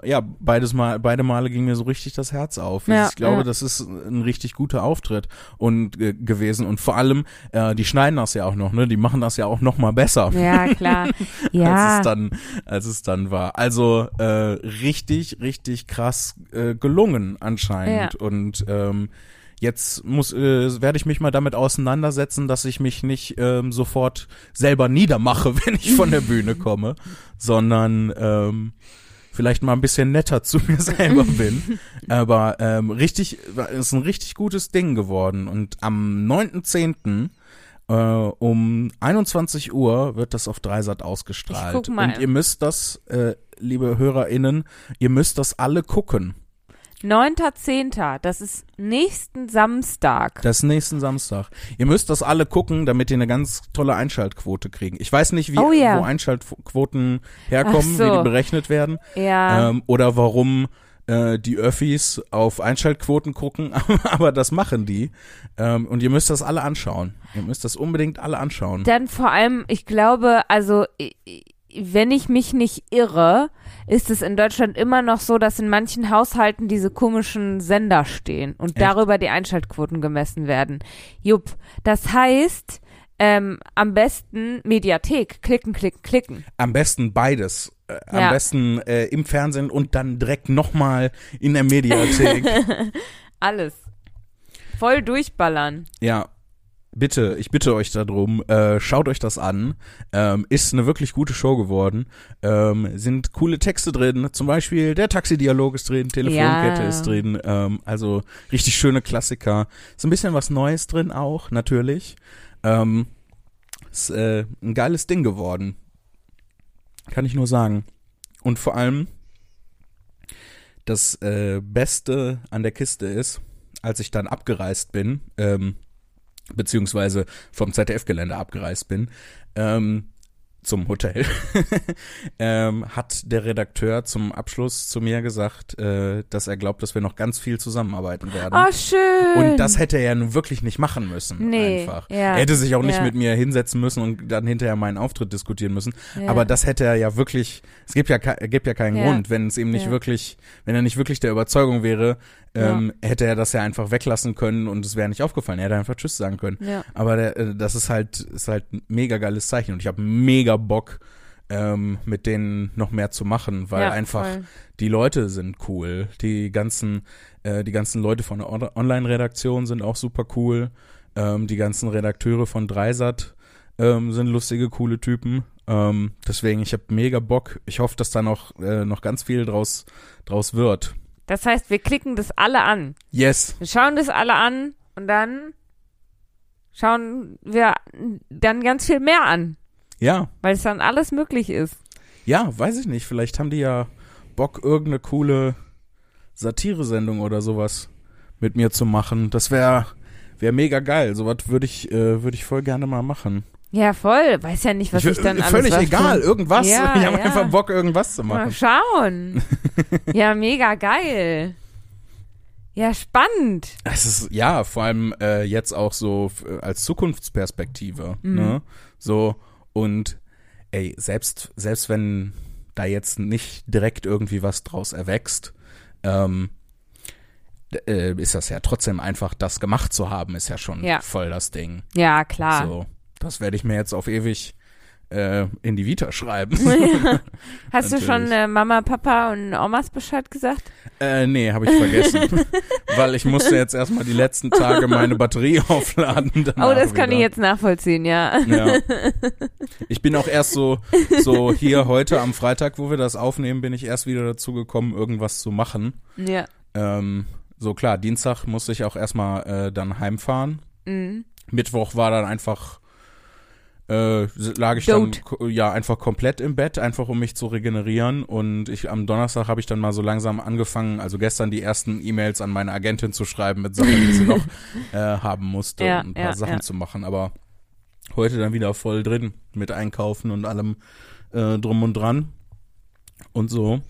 ja, beides mal, beide Male ging mir so richtig das Herz auf. Ja, ich glaube, ja. das ist ein richtig guter Auftritt und äh, gewesen. Und vor allem, äh, die schneiden das ja auch noch, ne? Die machen das ja auch noch mal besser. Ja, klar. *laughs* Als ja. es dann, als es dann war. Also äh, richtig, richtig krass äh, gelungen anscheinend. Und ähm, jetzt muss, äh, werde ich mich mal damit auseinandersetzen, dass ich mich nicht ähm, sofort selber niedermache, *laughs* wenn ich von der Bühne komme, sondern ähm, vielleicht mal ein bisschen netter zu mir selber *laughs* bin. Aber ähm, richtig, ist ein richtig gutes Ding geworden. Und am 9.10. Äh, um 21 Uhr wird das auf Dreisat ausgestrahlt. Und ihr müsst das, äh, liebe HörerInnen, ihr müsst das alle gucken. 9.10. Das ist nächsten Samstag. Das ist nächsten Samstag. Ihr müsst das alle gucken, damit ihr eine ganz tolle Einschaltquote kriegen. Ich weiß nicht, wie, Oh ja. wo Einschaltquoten herkommen, so. wie die berechnet werden. ja. Ähm, oder warum äh, die Öffis auf Einschaltquoten gucken, *laughs* aber das machen die. Ähm, und ihr müsst das alle anschauen. Ihr müsst das unbedingt alle anschauen. Dann vor allem, ich glaube, also wenn ich mich nicht irre, ist es in Deutschland immer noch so, dass in manchen Haushalten diese komischen Sender stehen und Echt? darüber die Einschaltquoten gemessen werden. Jupp. Das heißt, ähm, am besten Mediathek. Klicken, klicken, klicken. Am besten beides. Äh, am Ja. besten äh, im Fernsehen und dann direkt nochmal in der Mediathek. *laughs* Alles. Voll durchballern. ja. Bitte, ich bitte euch darum, äh, schaut euch das an. Ähm, ist eine wirklich gute Show geworden. Ähm, sind coole Texte drin, zum Beispiel der Taxidialog ist drin, Telefonkette Ja. ist drin, ähm, also richtig schöne Klassiker. Ist ein bisschen was Neues drin auch, natürlich. Ähm, ist äh, ein geiles Ding geworden. Kann ich nur sagen. Und vor allem, das äh, Beste an der Kiste ist, als ich dann abgereist bin, ähm, beziehungsweise vom ZDF-Gelände abgereist bin, ähm, zum Hotel, *laughs* ähm, hat der Redakteur zum Abschluss zu mir gesagt, äh, dass er glaubt, dass wir noch ganz viel zusammenarbeiten werden. Oh, schön. Und das hätte er ja nun wirklich nicht machen müssen. Nee, einfach. ja, er hätte sich auch nicht ja. mit mir hinsetzen müssen und dann hinterher meinen Auftritt diskutieren müssen. Ja. Aber das hätte er ja wirklich, es gibt ja, gibt ja keinen. Grund, wenn es ihm nicht wirklich, wenn er nicht wirklich der Überzeugung wäre, ähm, hätte er das ja einfach weglassen können und es wäre nicht aufgefallen. Er hätte einfach Tschüss sagen können. Ja. Aber der, äh, das ist halt, ist halt ein mega geiles Zeichen und ich habe mega Bock, ähm, mit denen noch mehr zu machen, weil ja, einfach voll. die Leute sind cool. Die ganzen, äh, die ganzen Leute von der On- Online-Redaktion sind auch super cool. Ähm, die ganzen Redakteure von Dreisat ähm, sind lustige, coole Typen. Ähm, deswegen, ich habe mega Bock. Ich hoffe, dass da noch, äh, noch ganz viel draus, draus wird. Das heißt, wir klicken das alle an. Yes. Wir schauen das alle an und dann schauen wir dann ganz viel mehr an, Ja, weil es dann alles möglich ist. ja, weiß ich nicht. Vielleicht haben die ja Bock, irgendeine coole Satire-Sendung oder sowas mit mir zu machen. Das wäre wär mega geil. Sowas würde ich, äh, würde ich voll gerne mal machen. Ja, voll. Weiß ja nicht, was ich, dann alles Völlig egal, irgendwas. Ja, *laughs* ich habe ja. einfach Bock, irgendwas zu Mal machen. schauen. *laughs* ja, mega geil. Ja, spannend. Es ist, ja, vor allem äh, jetzt auch so äh, als Zukunftsperspektive. Mhm. Ne? So, und ey, selbst, selbst wenn da jetzt nicht direkt irgendwie was draus erwächst, ähm, äh, ist das ja trotzdem einfach, das gemacht zu haben, ist ja schon Ja. voll das Ding. Ja, klar. So, das werde ich mir jetzt auf ewig äh, in die Vita schreiben. *laughs* Ja. Hast du schon äh, Mama, Papa und Omas Bescheid gesagt? Äh, nee, habe ich vergessen. *laughs* Weil ich musste jetzt erstmal die letzten Tage meine Batterie *laughs* aufladen. Oh, das kann ich jetzt nachvollziehen, ja. Ja. Ich bin auch erst so, so hier heute am Freitag, wo wir das aufnehmen, bin ich erst wieder dazu gekommen, irgendwas zu machen. Ja. Ähm, so klar, Dienstag musste ich auch erstmal äh, dann heimfahren. Mhm. Mittwoch war dann einfach, äh, lag ich dann Dote. ko- ja einfach komplett im Bett, einfach um mich zu regenerieren. Und ich am Donnerstag habe ich dann mal so langsam angefangen, also gestern die ersten E-Mails an meine Agentin zu schreiben mit Sachen, die sie noch *laughs* äh, haben musste, Ja, und ein paar ja, Sachen ja. zu machen. Aber heute dann wieder voll drin mit Einkaufen und allem äh, drum und dran und so.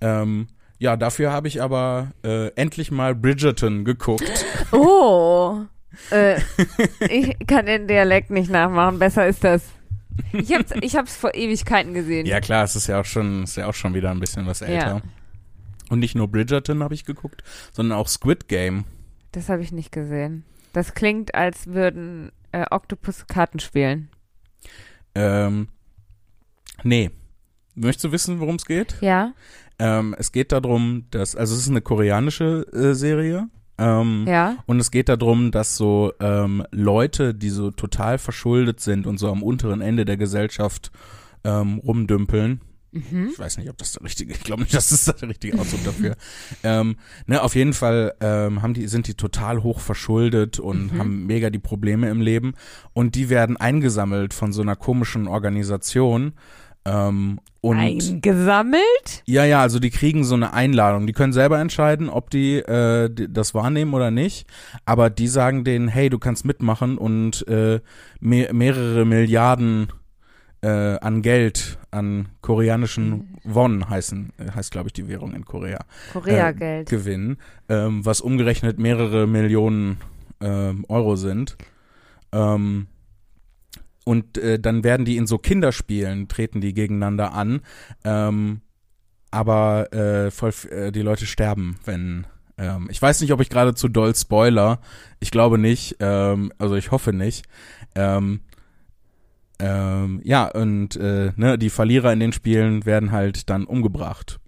Ähm, ja, dafür habe ich aber äh, endlich mal Bridgerton geguckt. Oh. *laughs* *laughs* äh, ich kann den Dialekt nicht nachmachen. Besser ist das. Ich hab's, ich hab's vor Ewigkeiten gesehen. Ja klar, es ist ja auch schon, ist ja auch schon wieder ein bisschen was älter. Ja. Und nicht nur Bridgerton habe ich geguckt, sondern auch Squid Game. Das habe ich nicht gesehen. Das klingt, als würden äh, Oktopus Karten spielen. Ähm, nee. Möchtest du wissen, worum es geht? Ja? Ähm, es geht darum, dass, also es ist eine koreanische äh, Serie. Ähm, Ja? Und es geht darum, dass so ähm, Leute, die so total verschuldet sind und so am unteren Ende der Gesellschaft ähm, rumdümpeln. Mhm. Ich weiß nicht, ob das der richtige, ich glaube nicht, dass das der richtige Ausdruck dafür. *laughs* ähm, ne, auf jeden Fall ähm, haben die, sind die total hoch verschuldet und Mhm. haben mega die Probleme im Leben. Und die werden eingesammelt von so einer komischen Organisation. Ähm, und Eingesammelt? ja, ja, also die kriegen so eine Einladung. Die können selber entscheiden, ob die, äh, die das wahrnehmen oder nicht. Aber die sagen denen, hey, du kannst mitmachen und äh, me mehrere Milliarden äh, an Geld, an koreanischen Won heißen, äh, heißt glaube ich die Währung in Korea, Korea-Geld. gewinnen, ähm, was umgerechnet mehrere Millionen ähm, Euro sind. Ähm, und äh, dann werden die in so Kinderspielen, treten die gegeneinander an. Ähm, aber äh, voll, äh, die Leute sterben, wenn. Ähm, ich weiß nicht, ob ich gerade zu doll spoiler. Ich glaube nicht. Ähm, also ich hoffe nicht. Ähm, ähm, ja, und äh, ne, die Verlierer in den Spielen werden halt dann umgebracht.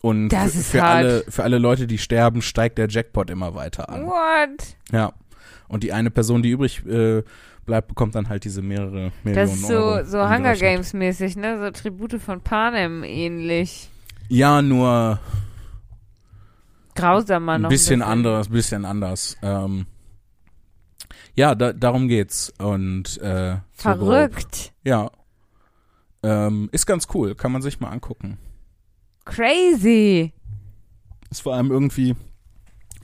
Und Das für, ist für hart. alle für alle Leute, die sterben, steigt der Jackpot immer weiter an. What? Ja. Und die eine Person, die übrig äh, bleibt, bekommt dann halt diese mehrere Millionen Das ist so, Euro. so Hunger. Games mäßig, ne? So Tribute von Panem ähnlich. Ja, nur Grausamer ein noch. bisschen anders, bisschen anders. Ähm, ja, da, darum geht's. Und äh, so. Verrückt. Ja. Ähm, ist ganz cool, kann man sich mal angucken. Crazy. Ist vor allem irgendwie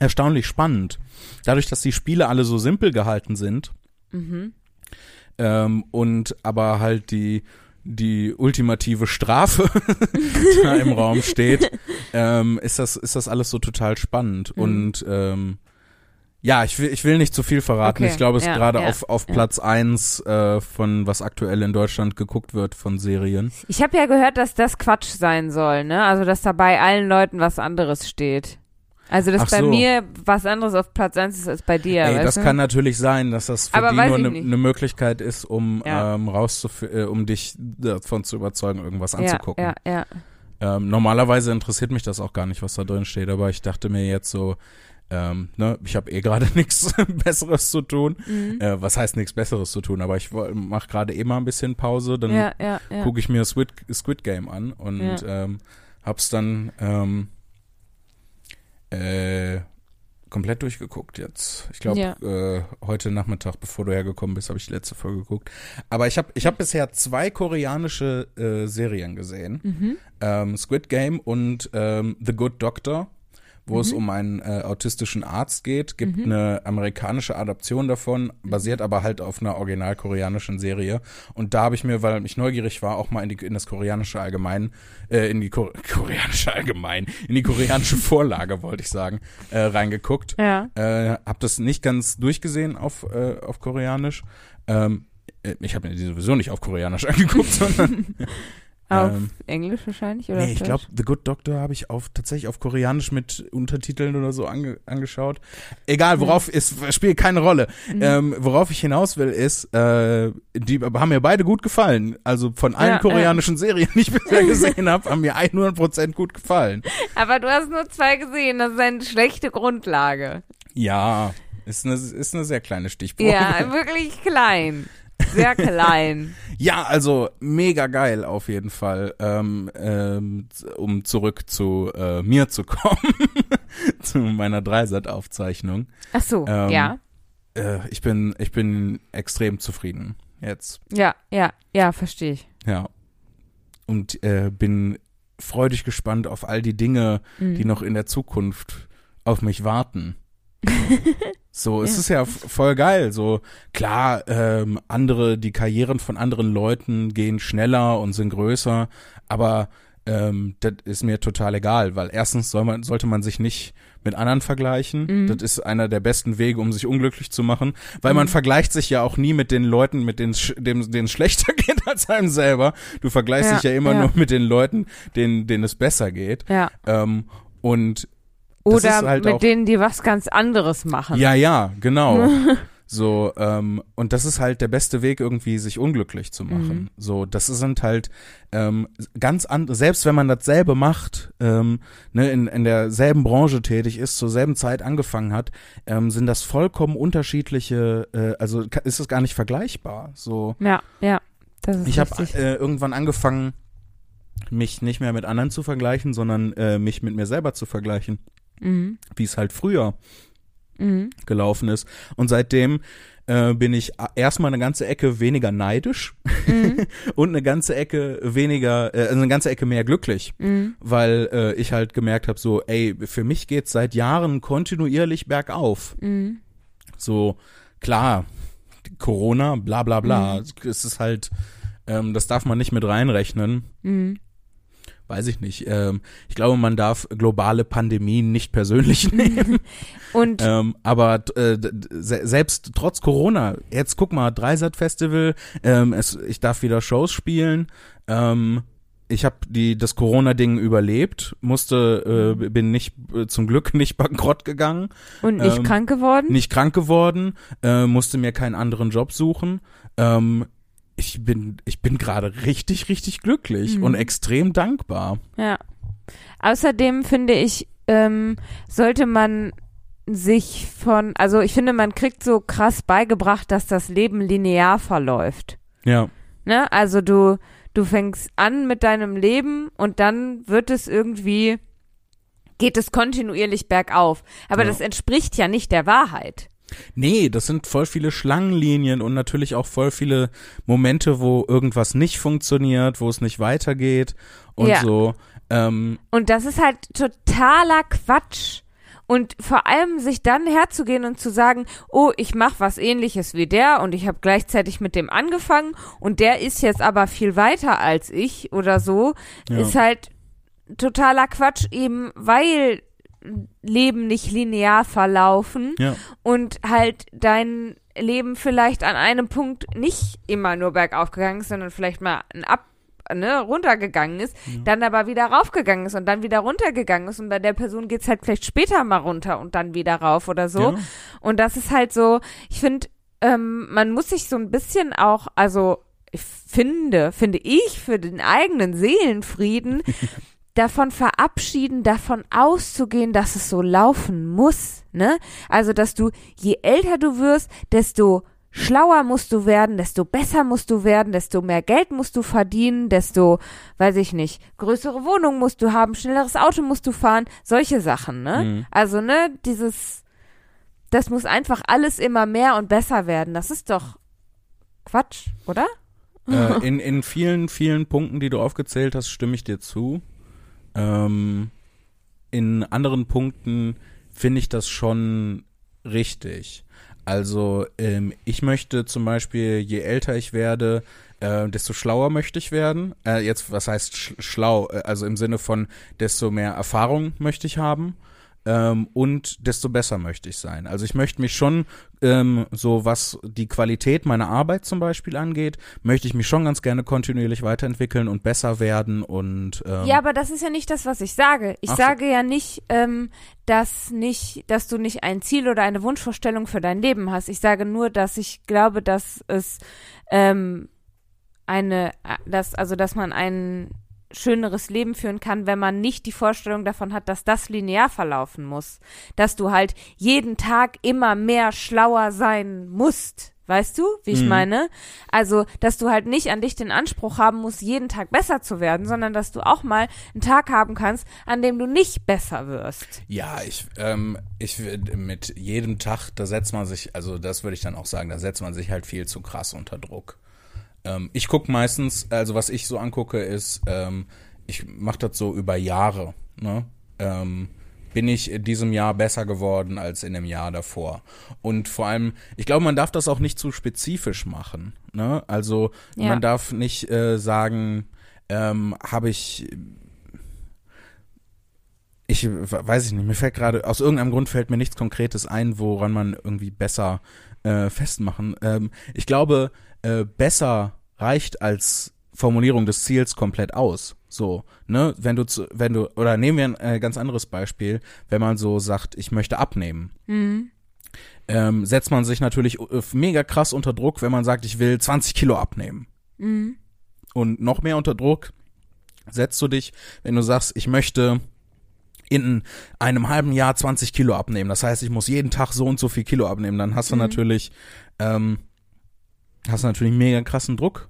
erstaunlich spannend. Dadurch, dass die Spiele alle so simpel gehalten sind Mhm. ähm, und aber halt die die ultimative Strafe *laughs* da im Raum steht, ähm, ist das ist das alles so total spannend Mhm. und ähm, ja, ich will, ich will nicht zu viel verraten. Okay, Ich glaube, es ist ja, gerade ja, auf, auf ja. Platz eins äh, von was aktuell in Deutschland geguckt wird von Serien. Ich habe ja gehört, dass das Quatsch sein soll, ne? Also, dass da bei allen Leuten was anderes steht. Also, dass Ach bei so. mir was anderes auf Platz 1 ist als bei dir. Ey, das du? kann natürlich sein, dass das für Aber die nur eine ne Möglichkeit ist, um Ja. ähm, rauszuf äh, um dich davon zu überzeugen, irgendwas ja, anzugucken. ja, ja. Ähm, normalerweise interessiert mich das auch gar nicht, was da drin steht, aber ich dachte mir jetzt so, ähm, ne, ich habe eh gerade *laughs* nichts Besseres zu tun. Mhm. Äh, was heißt nichts Besseres zu tun? Aber ich mache gerade eh mal ein bisschen Pause, dann ja, ja, ja. gucke ich mir Squid, Squid Game an und ähm, hab's dann ähm, äh, komplett durchgeguckt jetzt. Ich glaube, Ja. äh, heute Nachmittag, bevor du hergekommen bist, habe ich die letzte Folge geguckt. Aber ich habe ich hab bisher zwei koreanische äh, Serien gesehen. Mhm. Ähm, Squid Game und ähm, The Good Doctor, wo es Mhm. um einen äh, autistischen Arzt geht. Gibt Mhm. eine amerikanische Adaption davon, basiert aber halt auf einer original koreanischen Serie. Und da habe ich mir, weil ich neugierig war, auch mal in, die, in das koreanische Allgemein, äh, in die Ko *laughs* koreanische Allgemein, in die koreanische Vorlage, wollte ich sagen, äh, reingeguckt. Ja. Äh, hab das nicht ganz durchgesehen auf, äh, auf Koreanisch. Ähm, äh, ich habe mir die sowieso nicht auf Koreanisch *laughs* angeguckt, sondern *laughs* Auf Ähm, Englisch wahrscheinlich oder Nee, ich glaube, The Good Doctor habe ich auf tatsächlich auf Koreanisch mit Untertiteln oder so ange, angeschaut. Egal, worauf es spielt keine Rolle. Mhm. Ähm, worauf ich hinaus will, ist, äh, die haben mir beide gut gefallen. Also von allen Ja, koreanischen Serien, die ich bisher *laughs* gesehen habe, haben mir 100% gut gefallen. Aber du hast nur zwei gesehen, das ist eine schlechte Grundlage. Ja, ist eine, ist eine sehr kleine Stichprobe. Ja, wirklich klein. *laughs* Sehr klein. *laughs* Ja, also mega geil auf jeden Fall, ähm, ähm, um zurück zu äh, mir zu kommen, *laughs* zu meiner Dreisat-Aufzeichnung. Ach so, Ähm, ja. Äh, ich bin, ich bin extrem zufrieden jetzt, Ja, ja, ja, verstehe ich. ja. Und äh, bin freudig gespannt auf all die Dinge, Mhm. die noch in der Zukunft auf mich warten. So, es Ja. ist ja voll geil. So, klar, ähm, andere, die Karrieren von anderen Leuten gehen schneller und sind größer, aber ähm, das ist mir total egal, weil erstens soll man, sollte man sich nicht mit anderen vergleichen. Mhm. Das ist einer der besten Wege, um sich unglücklich zu machen, weil man Mhm. vergleicht sich ja auch nie mit den Leuten, mit denen es dem- denen schlechter *laughs* geht als einem selber. Du vergleichst Ja, dich ja immer ja. nur mit den Leuten, denen, denen es besser geht. Ja. Ähm, und Oder halt mit auch- denen, die was ganz anderes machen. ja, ja, genau. *laughs* So, ähm, und das ist halt der beste Weg, irgendwie sich unglücklich zu machen. Mhm. So, das sind halt ähm, ganz andere, selbst wenn man dasselbe macht, ähm, ne, in, in derselben Branche tätig ist, zur selben Zeit angefangen hat, ähm, sind das vollkommen unterschiedliche, äh, also ist es gar nicht vergleichbar. So, Ja, ja. Das ist ich habe äh, irgendwann angefangen, mich nicht mehr mit anderen zu vergleichen, sondern äh, mich mit mir selber zu vergleichen, mhm. wie es halt früher Mhm. gelaufen ist. Und seitdem äh, bin ich erstmal eine ganze Ecke weniger neidisch Mhm. *laughs* und eine ganze Ecke weniger, äh, also eine ganze Ecke mehr glücklich, Mhm. weil äh, ich halt gemerkt habe, so, ey, für mich geht's seit Jahren kontinuierlich bergauf. Mhm. So, klar, Corona, bla bla bla. Mhm. Es ist halt, ähm, das darf man nicht mit reinrechnen. Mhm. Weiß ich nicht. Ähm, ich glaube, man darf globale Pandemien nicht persönlich *laughs* nehmen. Und Ähm, aber äh, se selbst trotz Corona, jetzt guck mal, Dreisat-Festival, ähm, es, ich darf wieder Shows spielen. Ähm, ich habe die das Corona-Ding überlebt, musste, äh, bin nicht äh, zum Glück nicht bankrott gegangen, und nicht ähm, krank geworden? nicht krank geworden, äh, musste mir keinen anderen Job suchen. Ähm, ich bin ich bin gerade richtig richtig glücklich Mhm. und extrem dankbar. Ja. Außerdem finde ich, ähm, sollte man sich von, also ich finde, man kriegt so krass beigebracht, dass das Leben linear verläuft. Ja, Ne? Also du, du fängst an mit deinem Leben und dann wird es irgendwie, geht es kontinuierlich bergauf. Aber Ja. das entspricht ja nicht der Wahrheit. Nee, das sind voll viele Schlangenlinien und natürlich auch voll viele Momente, wo irgendwas nicht funktioniert, wo es nicht weitergeht und Ja. so. Ähm, Und das ist halt totaler Quatsch. Und vor allem sich dann herzugehen und zu sagen, oh, ich mache was ähnliches wie der und ich habe gleichzeitig mit dem angefangen und der ist jetzt aber viel weiter als ich oder so, Ja. ist halt totaler Quatsch eben, weil Leben nicht linear verlaufen ja, und halt dein Leben vielleicht an einem Punkt nicht immer nur bergauf gegangen ist, sondern vielleicht mal ein Ab ne, runtergegangen ist, dann aber wieder raufgegangen ist und dann wieder runtergegangen ist und bei der Person geht's halt vielleicht später mal runter und dann wieder rauf oder so. ja. Und das ist halt so, ich finde, ähm, man muss sich so ein bisschen auch, also ich finde, finde ich, für den eigenen Seelenfrieden *laughs* davon verabschieden, davon auszugehen, dass es so laufen muss, ne? Also, dass du, je älter du wirst, desto schlauer musst du werden, desto besser musst du werden, desto mehr Geld musst du verdienen, desto, weiß ich nicht, größere Wohnung musst du haben, schnelleres Auto musst du fahren, solche Sachen, ne? Mhm. Also, ne, dieses, das muss einfach alles immer mehr und besser werden. Das ist doch Quatsch, oder? Äh, *laughs* in, in vielen, vielen Punkten, die du aufgezählt hast, stimme ich dir zu. Ähm, in anderen Punkten finde ich das schon richtig. Also ähm, ich möchte zum Beispiel, je älter ich werde, äh, desto schlauer möchte ich werden. Äh, jetzt, was heißt sch schlau? Äh, Also im Sinne von, desto mehr Erfahrung möchte ich haben. Ähm, und desto besser möchte ich sein. Also ich möchte mich schon ähm, so was die Qualität meiner Arbeit zum Beispiel angeht, möchte ich mich schon ganz gerne kontinuierlich weiterentwickeln und besser werden und ähm, Ja, aber das ist ja nicht das, was ich sage. Ich Ach so. sage ja nicht, ähm, dass nicht, dass du nicht ein Ziel oder eine Wunschvorstellung für dein Leben hast. Ich sage nur, dass ich glaube, dass es ähm, eine, dass also dass man ein schöneres Leben führen kann, wenn man nicht die Vorstellung davon hat, dass das linear verlaufen muss, dass du halt jeden Tag immer mehr schlauer sein musst. Weißt du, wie ich Mhm. meine? Also, dass du halt nicht an dich den Anspruch haben musst, jeden Tag besser zu werden, sondern dass du auch mal einen Tag haben kannst, an dem du nicht besser wirst. Ja, ich, ähm, ich mit jedem Tag, da setzt man sich, also das würde ich dann auch sagen, da setzt man sich halt viel zu krass unter Druck. Ähm, ich gucke meistens, also was ich so angucke, ist, ähm, ich mache das so über Jahre. Ne? Ähm, bin ich in diesem Jahr besser geworden als in dem Jahr davor? Und vor allem, ich glaube, man darf das auch nicht zu spezifisch machen. Ne? Also Ja. man darf nicht äh, sagen, ähm, habe ich ich we- weiß ich nicht, mir fällt gerade, aus irgendeinem Grund fällt mir nichts Konkretes ein, woran man irgendwie besser äh, festmachen. Ähm, ich glaube, äh, besser reicht als Formulierung des Ziels komplett aus. So, ne, wenn du zu, wenn du, oder nehmen wir ein äh, ganz anderes Beispiel, wenn man so sagt, ich möchte abnehmen. Mhm. Ähm, setzt man sich natürlich äh, mega krass unter Druck, wenn man sagt, ich will 20 Kilo abnehmen. Mhm. Und noch mehr unter Druck setzt du dich, wenn du sagst, ich möchte in einem halben Jahr 20 Kilo abnehmen. Das heißt, ich muss jeden Tag so und so viel Kilo abnehmen. Dann hast du Mhm. natürlich, ähm, hast du natürlich mega krassen Druck.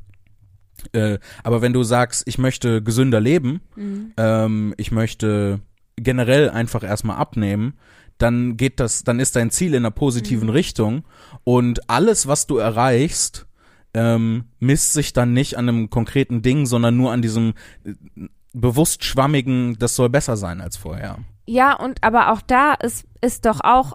Äh, aber wenn du sagst, ich möchte gesünder leben, Mhm. ähm, ich möchte generell einfach erstmal abnehmen, dann geht das, dann ist dein Ziel in einer positiven Mhm. Richtung und alles, was du erreichst, ähm, misst sich dann nicht an einem konkreten Ding, sondern nur an diesem äh, bewusst schwammigen, das soll besser sein als vorher. Ja, und aber auch da ist, ist doch auch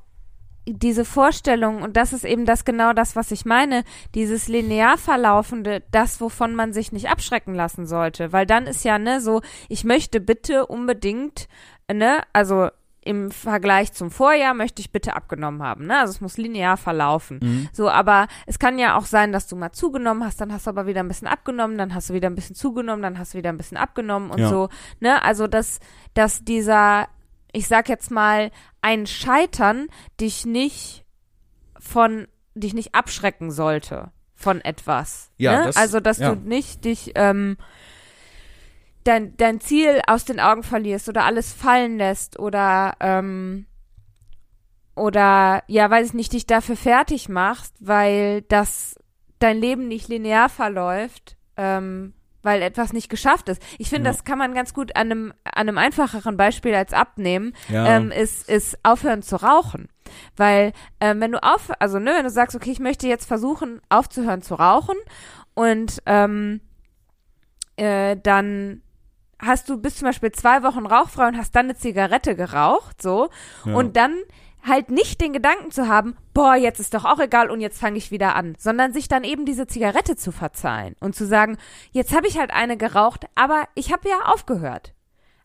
diese Vorstellung, und das ist eben das genau das, was ich meine, dieses linear verlaufende, das, wovon man sich nicht abschrecken lassen sollte. Weil dann ist ja, ne, so, ich möchte bitte unbedingt, ne, also im Vergleich zum Vorjahr möchte ich bitte abgenommen haben, ne? Also es muss linear verlaufen. Mhm. So, aber es kann ja auch sein, dass du mal zugenommen hast, dann hast du aber wieder ein bisschen abgenommen, dann hast du wieder ein bisschen zugenommen, dann hast du wieder ein bisschen abgenommen und Ja. so, ne? Also dass, dass dieser, ich sag jetzt mal, ein Scheitern dich nicht von, dich nicht abschrecken sollte von etwas. Ja, ne? das- also dass ja. du nicht dich, ähm, dein, dein Ziel aus den Augen verlierst oder alles fallen lässt oder ähm, oder ja, weiß ich nicht, dich dafür fertig machst, weil das dein Leben nicht linear verläuft, ähm, weil etwas nicht geschafft ist. Ich finde, Ja. das kann man ganz gut an einem, an einem einfacheren Beispiel als abnehmen, Ja. ähm, ist, ist aufhören zu rauchen. Weil, ähm, wenn du auf, also ne, wenn du sagst, okay, ich möchte jetzt versuchen, aufzuhören zu rauchen und ähm, äh, dann hast du bis zum Beispiel zwei Wochen rauchfrei und hast dann eine Zigarette geraucht, so, Ja. und dann halt nicht den Gedanken zu haben, boah, jetzt ist doch auch egal und jetzt fange ich wieder an, sondern sich dann eben diese Zigarette zu verzeihen und zu sagen, jetzt habe ich halt eine geraucht, aber ich habe ja aufgehört.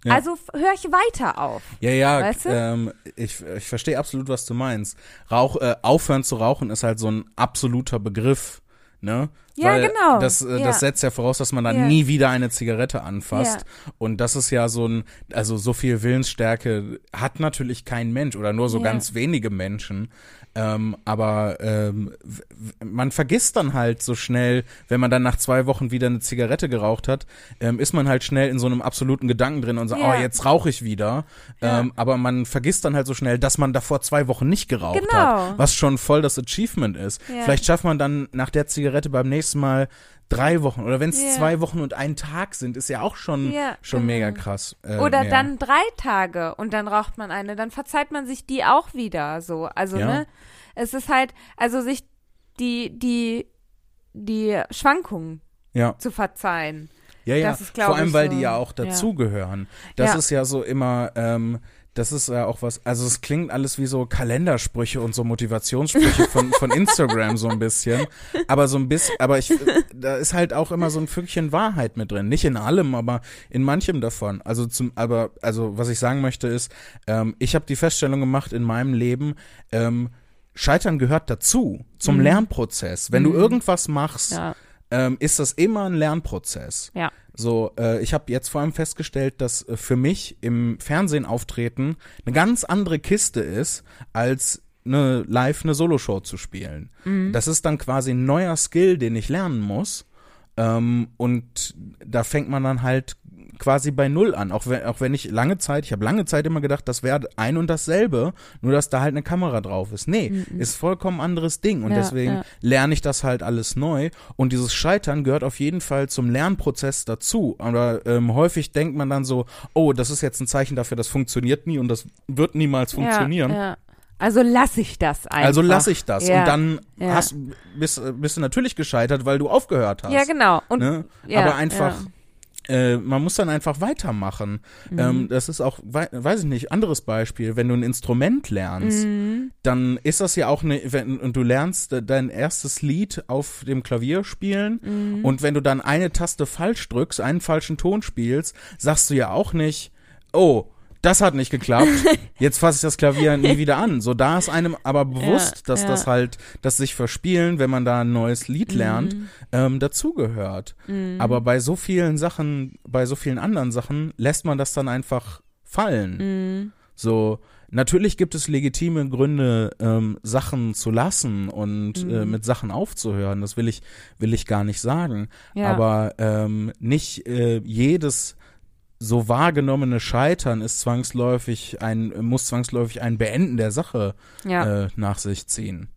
Ja. Also höre ich weiter auf. Ja, ja, Weißt du? ähm, ich, ich verstehe absolut, was du meinst. Rauch, äh, aufhören zu rauchen ist halt so ein absoluter Begriff, ne? Ja, Weil genau. Das, äh, Ja. das setzt ja voraus, dass man dann Ja. nie wieder eine Zigarette anfasst. Und das ist ja so ein, also so viel Willensstärke hat natürlich kein Mensch oder nur so Ja. ganz wenige Menschen. Ähm, aber ähm, man vergisst dann halt so schnell, wenn man dann nach zwei Wochen wieder eine Zigarette geraucht hat, ähm, ist man halt schnell in so einem absoluten Gedanken drin und sagt, Ja. oh, jetzt rauche ich wieder. Ja. Ähm, aber man vergisst dann halt so schnell, dass man davor zwei Wochen nicht geraucht Genau. hat, was schon voll das Achievement ist. Ja. Vielleicht schafft man dann nach der Zigarette beim nächsten Mal drei Wochen oder wenn es Ja. zwei Wochen und ein Tag sind, ist ja auch schon Ja, schon genau. mega krass. Äh, Oder mehr. dann drei Tage und dann raucht man eine, dann verzeiht man sich die auch wieder so. Also, Ja. ne? Es ist halt, also sich die, die, die Schwankungen ja. zu verzeihen. Ja, ja. Das ist, Vor allem, ich, weil so- die ja auch ja. dazugehören. Das Ja. ist ja so immer, ähm, das ist ja auch was, also es klingt alles wie so Kalendersprüche und so Motivationssprüche von, von Instagram so ein bisschen. Aber so ein bisschen, aber ich, da ist halt auch immer so ein Fünkchen Wahrheit mit drin. Nicht in allem, aber in manchem davon. Also zum, aber, also was ich sagen möchte ist, ähm, ich habe die Feststellung gemacht in meinem Leben, ähm, Scheitern gehört dazu, zum Mhm. Lernprozess. Wenn du Mhm. irgendwas machst, Ja. Ähm, ist das immer ein Lernprozess. Ja. So, äh, ich habe jetzt vor allem festgestellt, dass äh, für mich im Fernsehen auftreten eine ganz andere Kiste ist, als eine live eine Soloshow zu spielen. Mhm. Das ist dann quasi ein neuer Skill, den ich lernen muss. Ähm, und da fängt man dann halt quasi bei Null an. Auch wenn, auch wenn ich lange Zeit, ich habe lange Zeit immer gedacht, das wäre ein und dasselbe, nur dass da halt eine Kamera drauf ist. Nee, Mhm. ist vollkommen anderes Ding. Und Ja, deswegen ja. lerne ich das halt alles neu. Und dieses Scheitern gehört auf jeden Fall zum Lernprozess dazu. Aber ähm, häufig denkt man dann so, oh, das ist jetzt ein Zeichen dafür, das funktioniert nie und das wird niemals funktionieren. Ja. Also lasse ich das einfach. Also lasse ich das. Ja, Und dann ja. hast, bist, bist du natürlich gescheitert, weil du aufgehört hast. Ja, genau. Und ne? ja, Aber einfach, äh, man muss dann einfach weitermachen. Mhm. Ähm, das ist auch, wei weiß ich nicht, anderes Beispiel. Wenn du ein Instrument lernst, Mhm. dann ist das ja auch eine, wenn, und du lernst äh, dein erstes Lied auf dem Klavier spielen Mhm. und wenn du dann eine Taste falsch drückst, einen falschen Ton spielst, sagst du ja auch nicht, oh, das hat nicht geklappt, *laughs* jetzt fasse ich das Klavier nie wieder an. So, da ist einem aber bewusst, Ja, dass ja. das halt, dass sich verspielen, wenn man da ein neues Lied lernt, Mhm. ähm, dazugehört. Mhm. Aber bei so vielen Sachen, bei so vielen anderen Sachen lässt man das dann einfach fallen. Mhm. So, natürlich gibt es legitime Gründe, ähm, Sachen zu lassen und äh, Mhm. mit Sachen aufzuhören. Das will ich, will ich gar nicht sagen. Ja. Aber ähm, nicht äh, jedes so wahrgenommene Scheitern ist zwangsläufig ein, muss zwangsläufig ein Beenden der Sache ja. äh, nach sich ziehen.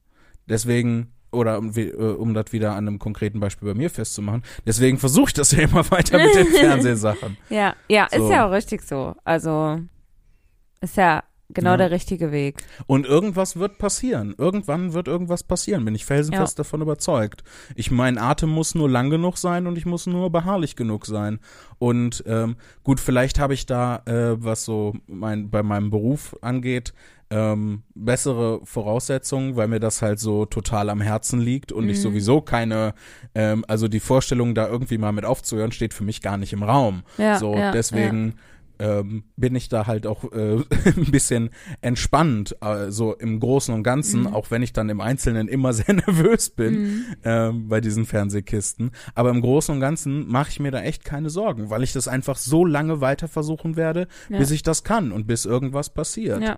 Deswegen, oder um, äh, um das wieder an einem konkreten Beispiel bei mir festzumachen, deswegen versuche ich das ja immer *laughs* weiter mit den *laughs* Fernsehsachen. ja, ja, so. ist ja auch richtig so. Also ist ja genau Ja. der richtige Weg. Und irgendwas wird passieren. Irgendwann wird irgendwas passieren, bin ich felsenfest davon überzeugt. Ich mein Atem muss nur lang genug sein und ich muss nur beharrlich genug sein. Und ähm, gut, vielleicht habe ich da, äh, was so mein, bei meinem Beruf angeht, ähm, bessere Voraussetzungen, weil mir das halt so total am Herzen liegt und ich Mhm. sowieso keine, ähm, also die Vorstellung, da irgendwie mal mit aufzuhören, steht für mich gar nicht im Raum. Ja, so, ja, deswegen ähm, bin ich da halt auch äh, *laughs* ein bisschen entspannt, äh, so im Großen und Ganzen, Mhm. auch wenn ich dann im Einzelnen immer *laughs* sehr nervös bin Mhm. ähm, bei diesen Fernsehkisten. Aber im Großen und Ganzen mache ich mir da echt keine Sorgen, weil ich das einfach so lange weiter versuchen werde, Ja. bis ich das kann und bis irgendwas passiert. Ja.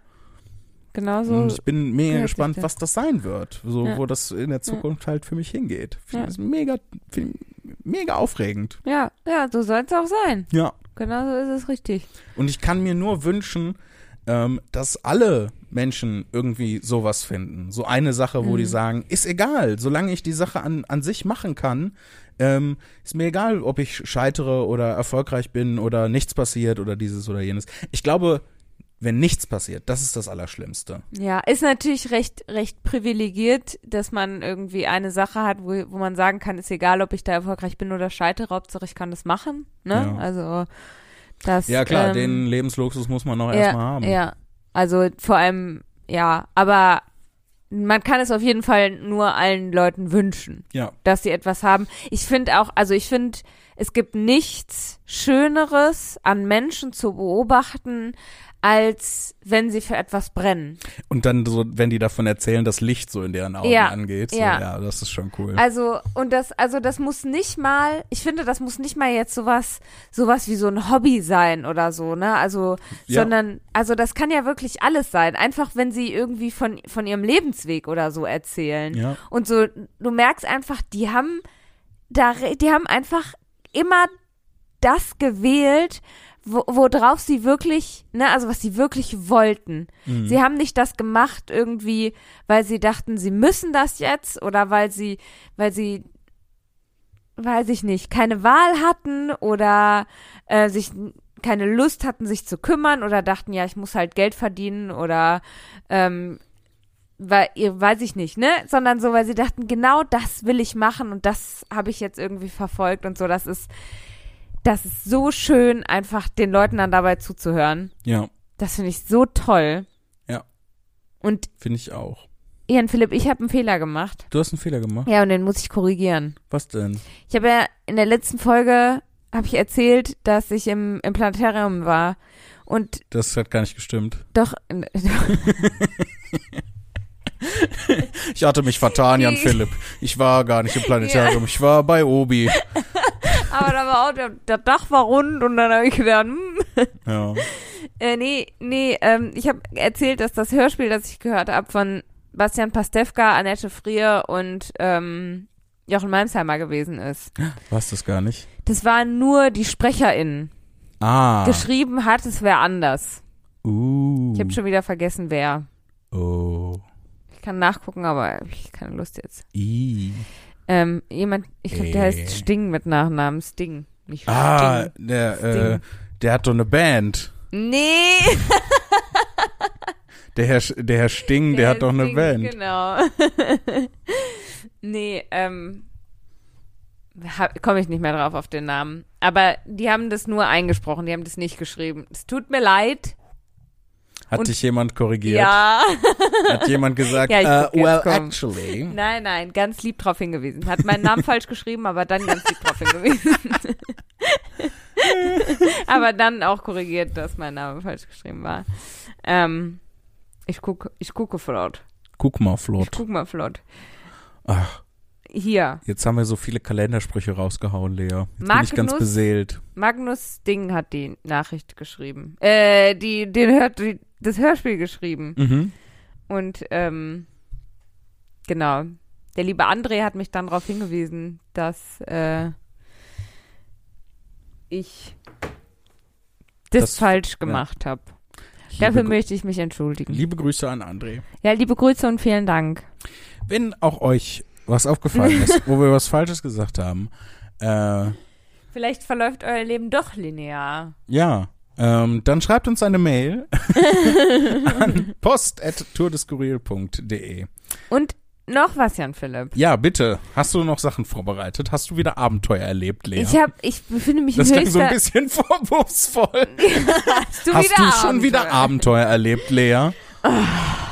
Genau so. Und ich bin mega gespannt, das. was das sein wird, so Ja. wo das in der Zukunft halt für mich hingeht. Finde Ja. das mega, find, mega aufregend. Ja, ja, so soll es auch sein. Ja. Genau so ist es richtig. Und ich kann mir nur wünschen, ähm, dass alle Menschen irgendwie sowas finden. So eine Sache, wo Mhm. die sagen, ist egal, solange ich die Sache an, an sich machen kann, ähm, ist mir egal, ob ich scheitere oder erfolgreich bin oder nichts passiert oder dieses oder jenes. Ich glaube, wenn nichts passiert, das ist das Allerschlimmste. Ja, ist natürlich recht, recht privilegiert, dass man irgendwie eine Sache hat, wo, wo man sagen kann, ist egal, ob ich da erfolgreich bin oder scheitere, Hauptsache ich kann das machen. Ne? Ja. Also das. Ja klar, ähm, den Lebensluxus muss man noch ja, erstmal haben. Ja, also vor allem, ja, aber man kann es auf jeden Fall nur allen Leuten wünschen, Ja. dass sie etwas haben. Ich finde auch, also ich finde, es gibt nichts Schöneres an Menschen zu beobachten, als wenn sie für etwas brennen. Und dann so, wenn die davon erzählen, das Licht so in deren Augen Ja, angeht. So, ja. ja, das ist schon cool. Also, und das, also das muss nicht mal, ich finde, das muss nicht mal jetzt sowas, sowas wie so ein Hobby sein oder so, ne? Also, Ja. sondern, also das kann ja wirklich alles sein. Einfach, wenn sie irgendwie von, von ihrem Lebensweg oder so erzählen. ja. Und so, du merkst einfach, die haben, da, die haben einfach immer das gewählt, wo, worauf sie wirklich, ne, also was sie wirklich wollten. Mhm. Sie haben nicht das gemacht irgendwie, weil sie dachten, sie müssen das jetzt oder weil sie, weil sie, weiß ich nicht, keine Wahl hatten oder äh, sich keine Lust hatten, sich zu kümmern oder dachten, ja, ich muss halt Geld verdienen oder ähm, weil, ihr weiß ich nicht, ne? Sondern so, weil sie dachten, genau das will ich machen und das habe ich jetzt irgendwie verfolgt und so. Das ist, das ist so schön, einfach den Leuten dann dabei zuzuhören. ja. Das finde ich so toll. Ja. Und Finde ich auch. Ian Philipp, ich habe einen Fehler gemacht. Du hast einen Fehler gemacht. Ja, und den muss ich korrigieren. Was denn? Ich habe ja in der letzten Folge habe ich erzählt, dass ich im, im Planetarium war. Und Das hat gar nicht gestimmt. doch, *laughs* Ich hatte mich vertan, Jan Philipp. Ich war gar nicht im Planetarium. Ich war bei Obi. *laughs* aber da war auch, der, der Dach war rund und dann habe ich gedacht, hm, Ja. *laughs* Äh, nee, nee, ähm, ich habe erzählt, dass das Hörspiel, das ich gehört habe, von Bastian Pastewka, Annette Frier und ähm, Jochen Malmsheimer gewesen ist. War's das gar nicht? Das waren nur die SprecherInnen. Ah. Geschrieben hat es wer anders. uh. Ich habe schon wieder vergessen, wer. Oh. Ich kann nachgucken, aber hab ich keine Lust jetzt. I. Ähm, jemand, ich glaube, der Äh. heißt Sting mit Nachnamen. Sting. Nicht Ah, Sting. der, äh, Sting. der hat doch eine Band. Nee! *laughs* Der Herr, der Herr Sting, der, hat doch eine Sting, Band. Genau. *laughs* nee, ähm, komme ich nicht mehr drauf auf den Namen. Aber die haben das nur eingesprochen, die haben das nicht geschrieben. Es tut mir leid. Hat Und- dich jemand korrigiert? Ja. *laughs* Hat jemand gesagt, Ja, ich guck jetzt, well, komm. actually. Nein, nein, ganz lieb drauf hingewiesen. Hat meinen Namen falsch geschrieben, aber dann ganz lieb drauf hingewiesen. *laughs* aber dann auch korrigiert, dass mein Name falsch geschrieben war. Ähm, ich gucke, ich gucke flott. Guck mal, Ich Flott. guck mal flott. Ach, Hier. jetzt haben wir so viele Kalendersprüche rausgehauen, Lea. Jetzt bin Magnus- ich ganz beseelt. Magnus Ding hat die Nachricht geschrieben. Äh, die, den hört, die, das Hörspiel geschrieben. Mhm. Und, ähm, genau. Der liebe André hat mich dann darauf hingewiesen, dass, äh, ich das, Das- falsch gemacht habe. Liebe, Dafür Gru- möchte ich mich entschuldigen. liebe Grüße an André. ja, liebe Grüße und vielen Dank. Wenn auch euch was aufgefallen ist, wo wir was Falsches gesagt haben, äh, Vielleicht verläuft euer Leben doch linear. ja, ähm, dann schreibt uns eine Mail *laughs* an post.tourdeskurril.de. Und noch was, Jan Philipp. Ja, bitte. Hast du noch Sachen vorbereitet? Hast du wieder Abenteuer erlebt, Lea? Ich hab, ich befinde mich das in klang so ein bisschen *laughs* vorwurfsvoll. *laughs* Hast du, Hast wieder du schon wieder Abenteuer? Abenteuer erlebt, Lea?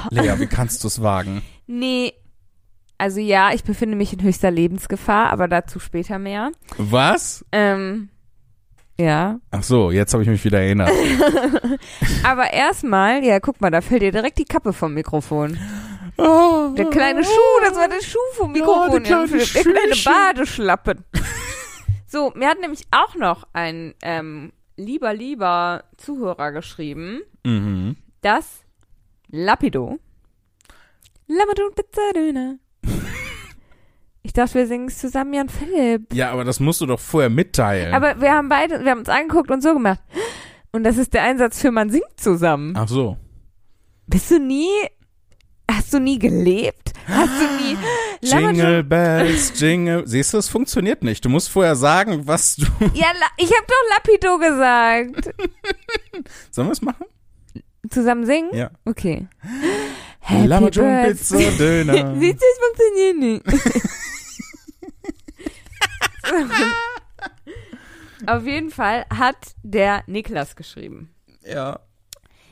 Lea, wie kannst du es wagen? Nee. Also ja, ich befinde mich in höchster Lebensgefahr, aber dazu später mehr. Was? Ähm, ja. Ach so, jetzt habe ich mich wieder erinnert. *laughs* Aber erstmal, ja, guck mal, da fällt dir direkt die Kappe vom Mikrofon. Oh, Der kleine Schuh, das war der Schuh vom Ja, Mikrofon. der Jan kleine der kleine. Badeschlappen. so, mir hat nämlich auch noch ein ähm, lieber, lieber Zuhörer geschrieben, Mhm. dass Lapido Lapido und Pizzadöner Ich dachte, wir singen es zusammen, Jan Philipp. Ja, aber das musst du doch vorher mitteilen. Aber wir haben beide, wir haben uns angeguckt und so gemacht. Und das ist der Einsatz für man singt zusammen. Ach so. Bist du nie, hast du nie gelebt? Hast du nie, *gasps* Jingle Bells, Jingle. Siehst du, es funktioniert nicht. Du musst vorher sagen, was du. *laughs* Ja, ich habe doch Lapido gesagt. *laughs* Sollen wir es machen? Zusammen singen? Ja. Okay. *gasps* Lammerton, Birthday. Pizza, Döner. *laughs* Siehst du, es funktioniert nicht. *laughs* Auf jeden Fall hat der Niklas geschrieben. ja.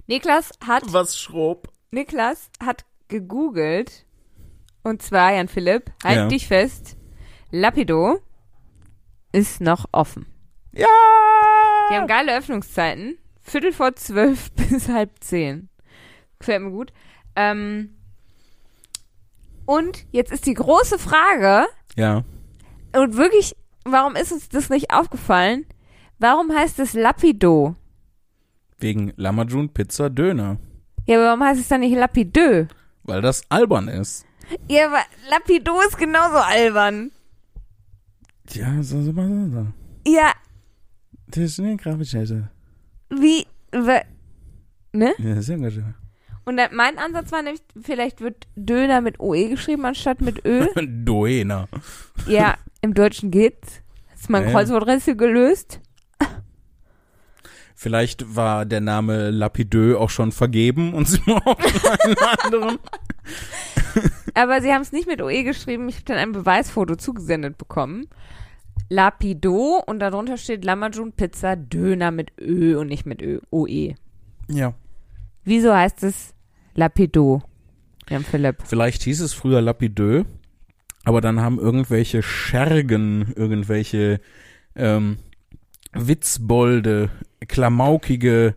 Niklas hat, Was schrob? Niklas hat gegoogelt. Und zwar, Jan Philipp, halt Ja. dich fest. Lapido ist noch offen. Ja! Die haben geile Öffnungszeiten. Viertel vor zwölf *laughs* bis halb zehn. Gefällt mir gut. Ähm, und jetzt ist die große Frage, Ja. und wirklich, warum ist uns das nicht aufgefallen? Warum heißt es Lapido? Wegen Lammerjun, Pizza, Döner. Ja, aber warum heißt es dann nicht Lapidö? Weil das albern ist. Ja, aber Lapido ist genauso albern. Ja, so, so, so, so. Ja, Das ist eine Gravitäte. wie, ne? Ja, sehr gut. Und dann, mein Ansatz war nämlich, vielleicht wird Döner mit OE geschrieben anstatt mit Ö. *laughs* Döner. ja, im Deutschen geht's. Ist mein Ja, ja. Kreuzworträtsel gelöst. Vielleicht war der Name Lapideux auch schon vergeben und *laughs* sie brauchen einen anderen. Aber sie haben es nicht mit OE geschrieben. Ich habe dann ein Beweisfoto zugesendet bekommen. Lapido und darunter steht Lamajun Pizza Döner mit Ö und nicht mit Ö, OE. Ja. Wieso heißt es Lapido? Jan Philipp. Vielleicht hieß es früher Lapideux, aber dann haben irgendwelche Schergen, irgendwelche ähm, Witzbolde, klamaukige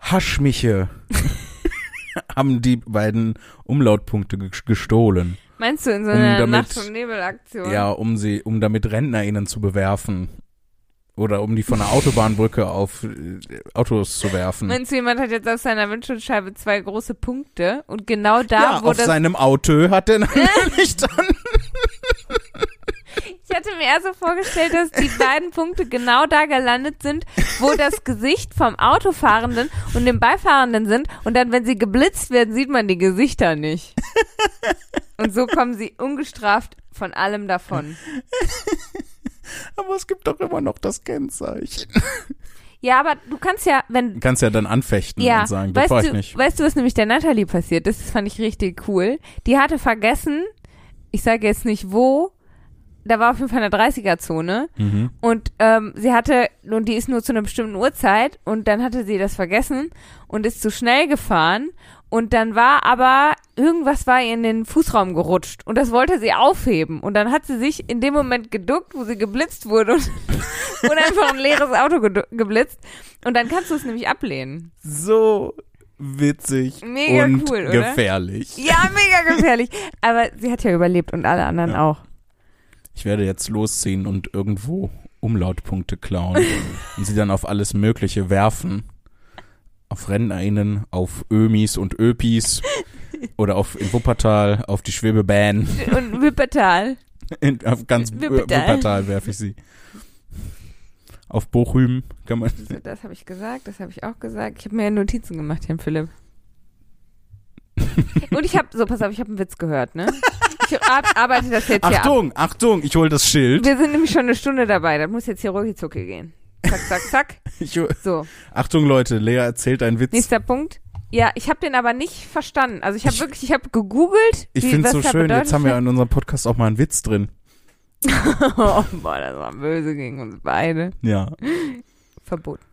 Haschmiche *laughs* haben die beiden Umlautpunkte ge- gestohlen. Meinst du in so Um einer damit- Nacht- und Nebelaktion? Ja, um sie, um damit RentnerInnen zu bewerfen. Oder um die von der Autobahnbrücke auf äh, Autos zu werfen. Meinst du, jemand hat jetzt auf seiner Windschutzscheibe zwei große Punkte und genau da, ja, wo auf das seinem Auto hat er *laughs* natürlich dann. Ich hatte mir eher so vorgestellt, dass die beiden Punkte genau da gelandet sind, wo das Gesicht vom Autofahrenden und dem Beifahrenden sind. Und dann, wenn sie geblitzt werden, sieht man die Gesichter nicht. Und so kommen sie ungestraft von allem davon. *laughs* Aber es gibt doch immer noch das Kennzeichen. Ja, aber du kannst ja, wenn Du kannst ja dann anfechten ja, und sagen, das weißt war ich du, nicht. weißt du, was nämlich der Natalie passiert ist? Das fand ich richtig cool. Die hatte vergessen, ich sage jetzt nicht wo, da war auf jeden Fall eine 30er-Zone Mhm. und ähm, sie hatte, und die ist nur zu einer bestimmten Uhrzeit und dann hatte sie das vergessen und ist zu schnell gefahren und dann war aber, irgendwas war ihr in den Fußraum gerutscht und das wollte sie aufheben und dann hat sie sich in dem Moment geduckt, wo sie geblitzt wurde und *laughs* wurde einfach ein leeres Auto gedu- geblitzt und dann kannst du es nämlich ablehnen. So witzig Mega und cool, oder? gefährlich. Ja, mega gefährlich. Aber sie hat ja überlebt und alle anderen Ja. auch. Ich werde jetzt losziehen und irgendwo Umlautpunkte klauen *laughs* und sie dann auf alles Mögliche werfen. Auf RentnerInnen, auf Ömis und Öpis oder auf in Wuppertal, auf die Schwebebahn. Und Wippertal. In, auf ganz Wuppertal, Wuppertal. Wuppertal werfe ich sie. Auf Bochum kann man. So, Das habe ich gesagt, das habe ich auch gesagt. Ich habe mir ja Notizen gemacht, Herr Philipp. Und ich habe, so pass auf, ich habe einen Witz gehört, ne? Ich ar arbeite das jetzt hier ab. Achtung, Achtung, ich hol das Schild. Wir sind nämlich schon eine Stunde dabei, das muss jetzt hier rucki zucki gehen. Zack, zack, zack. *laughs* Ich, So, Achtung Leute, Lea erzählt einen Witz. nächster Punkt. Ja, ich habe den aber nicht verstanden. Also ich habe wirklich, ich habe gegoogelt. Ich finde es so schön, jetzt haben wir in unserem Podcast auch mal einen Witz drin. *laughs* oh, boah, das war böse gegen uns beide. Ja. verboten.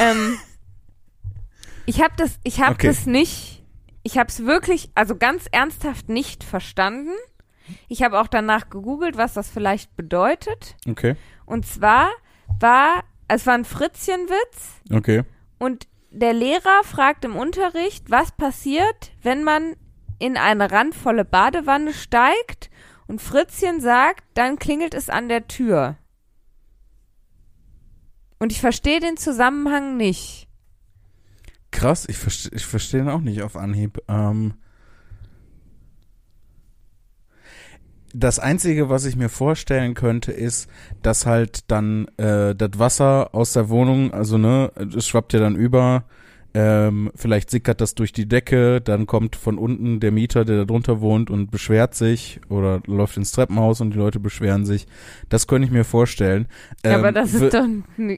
ähm, ich habe das, ich habe Okay. das nicht, ich habe es wirklich, also ganz ernsthaft nicht verstanden. Ich habe auch danach gegoogelt, was das vielleicht bedeutet. Okay. Und zwar war, es war ein Fritzchenwitz Okay. und der Lehrer fragt im Unterricht, was passiert, wenn man in eine randvolle Badewanne steigt und Fritzchen sagt, dann klingelt es an der Tür. Und ich verstehe den Zusammenhang nicht. Krass, ich verstehe ich versteh ihn auch nicht auf Anhieb. Ähm, das Einzige, was ich mir vorstellen könnte, ist, dass halt dann äh, das Wasser aus der Wohnung, also ne, es schwappt ja dann über, ähm, vielleicht sickert das durch die Decke, dann kommt von unten der Mieter, der da drunter wohnt und beschwert sich oder läuft ins Treppenhaus und die Leute beschweren sich. Das könnte ich mir vorstellen. Aber Ähm, das ist doch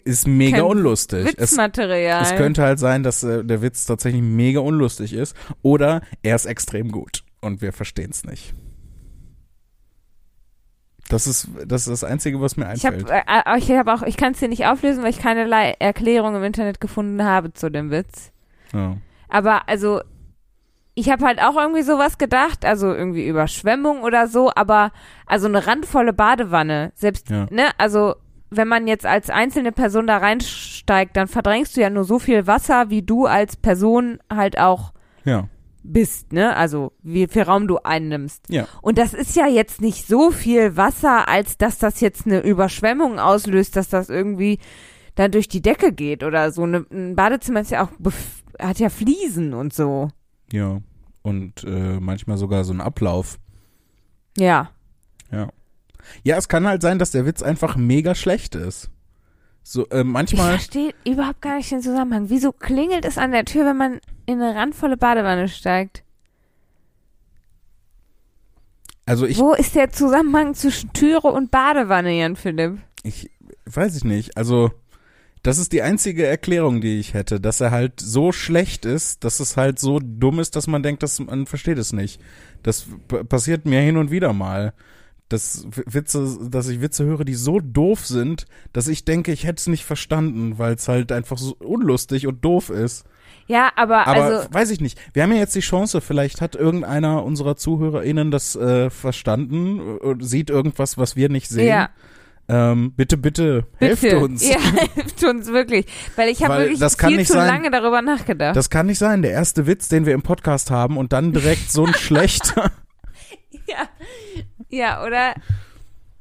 ist mega unlustig. Es, Witzmaterial. es könnte halt sein, dass äh, der Witz tatsächlich mega unlustig ist oder er ist extrem gut und wir verstehen es nicht. Das ist, das ist das Einzige, was mir ich habe einfällt. äh, ich hab auch, ich kann es dir nicht auflösen, weil ich keinerlei Erklärung im Internet gefunden habe zu dem Witz. ja. Aber also, ich habe halt auch irgendwie sowas gedacht, also irgendwie Überschwemmung oder so, aber also eine randvolle Badewanne, selbst, Ja. ne, also wenn man jetzt als einzelne Person da reinsteigt, dann verdrängst du ja nur so viel Wasser, wie du als Person halt auch ja, bist, ne? Also wie viel Raum du einnimmst. ja, Und das ist ja jetzt nicht so viel Wasser, als dass das jetzt eine Überschwemmung auslöst, dass das irgendwie dann durch die Decke geht oder so. Ne, ein Badezimmer ist ja auch hat ja Fliesen und so. ja. Und äh, manchmal sogar so ein Ablauf. Ja. Ja. Ja, es kann halt sein, dass der Witz einfach mega schlecht ist. So, äh, Ich manchmal. verstehe überhaupt gar nicht den Zusammenhang. Wieso klingelt es an der Tür, wenn man in eine randvolle Badewanne steigt? Also ich, Wo ist der Zusammenhang zwischen Türe und Badewanne, Jan Philipp? ich weiß ich nicht. Also das ist die einzige Erklärung, die ich hätte, dass er halt so schlecht ist, dass es halt so dumm ist, dass man denkt, dass man versteht es nicht. Das passiert mir hin und wieder mal. Dass Witze, dass ich Witze höre, die so doof sind, dass ich denke, ich hätte es nicht verstanden, weil es halt einfach so unlustig und doof ist. Ja, aber, Aber also, weiß ich nicht. Wir haben ja jetzt die Chance, vielleicht hat irgendeiner unserer ZuhörerInnen das äh, verstanden und sieht irgendwas, was wir nicht sehen. ja, Ähm, bitte, bitte, helft bitte. uns. Ja, *laughs* helft uns wirklich. Weil ich habe wirklich viel zu sein- lange darüber nachgedacht. Das kann nicht sein. Der erste Witz, den wir im Podcast haben und dann direkt so ein *laughs* schlechter. ja. Ja, oder?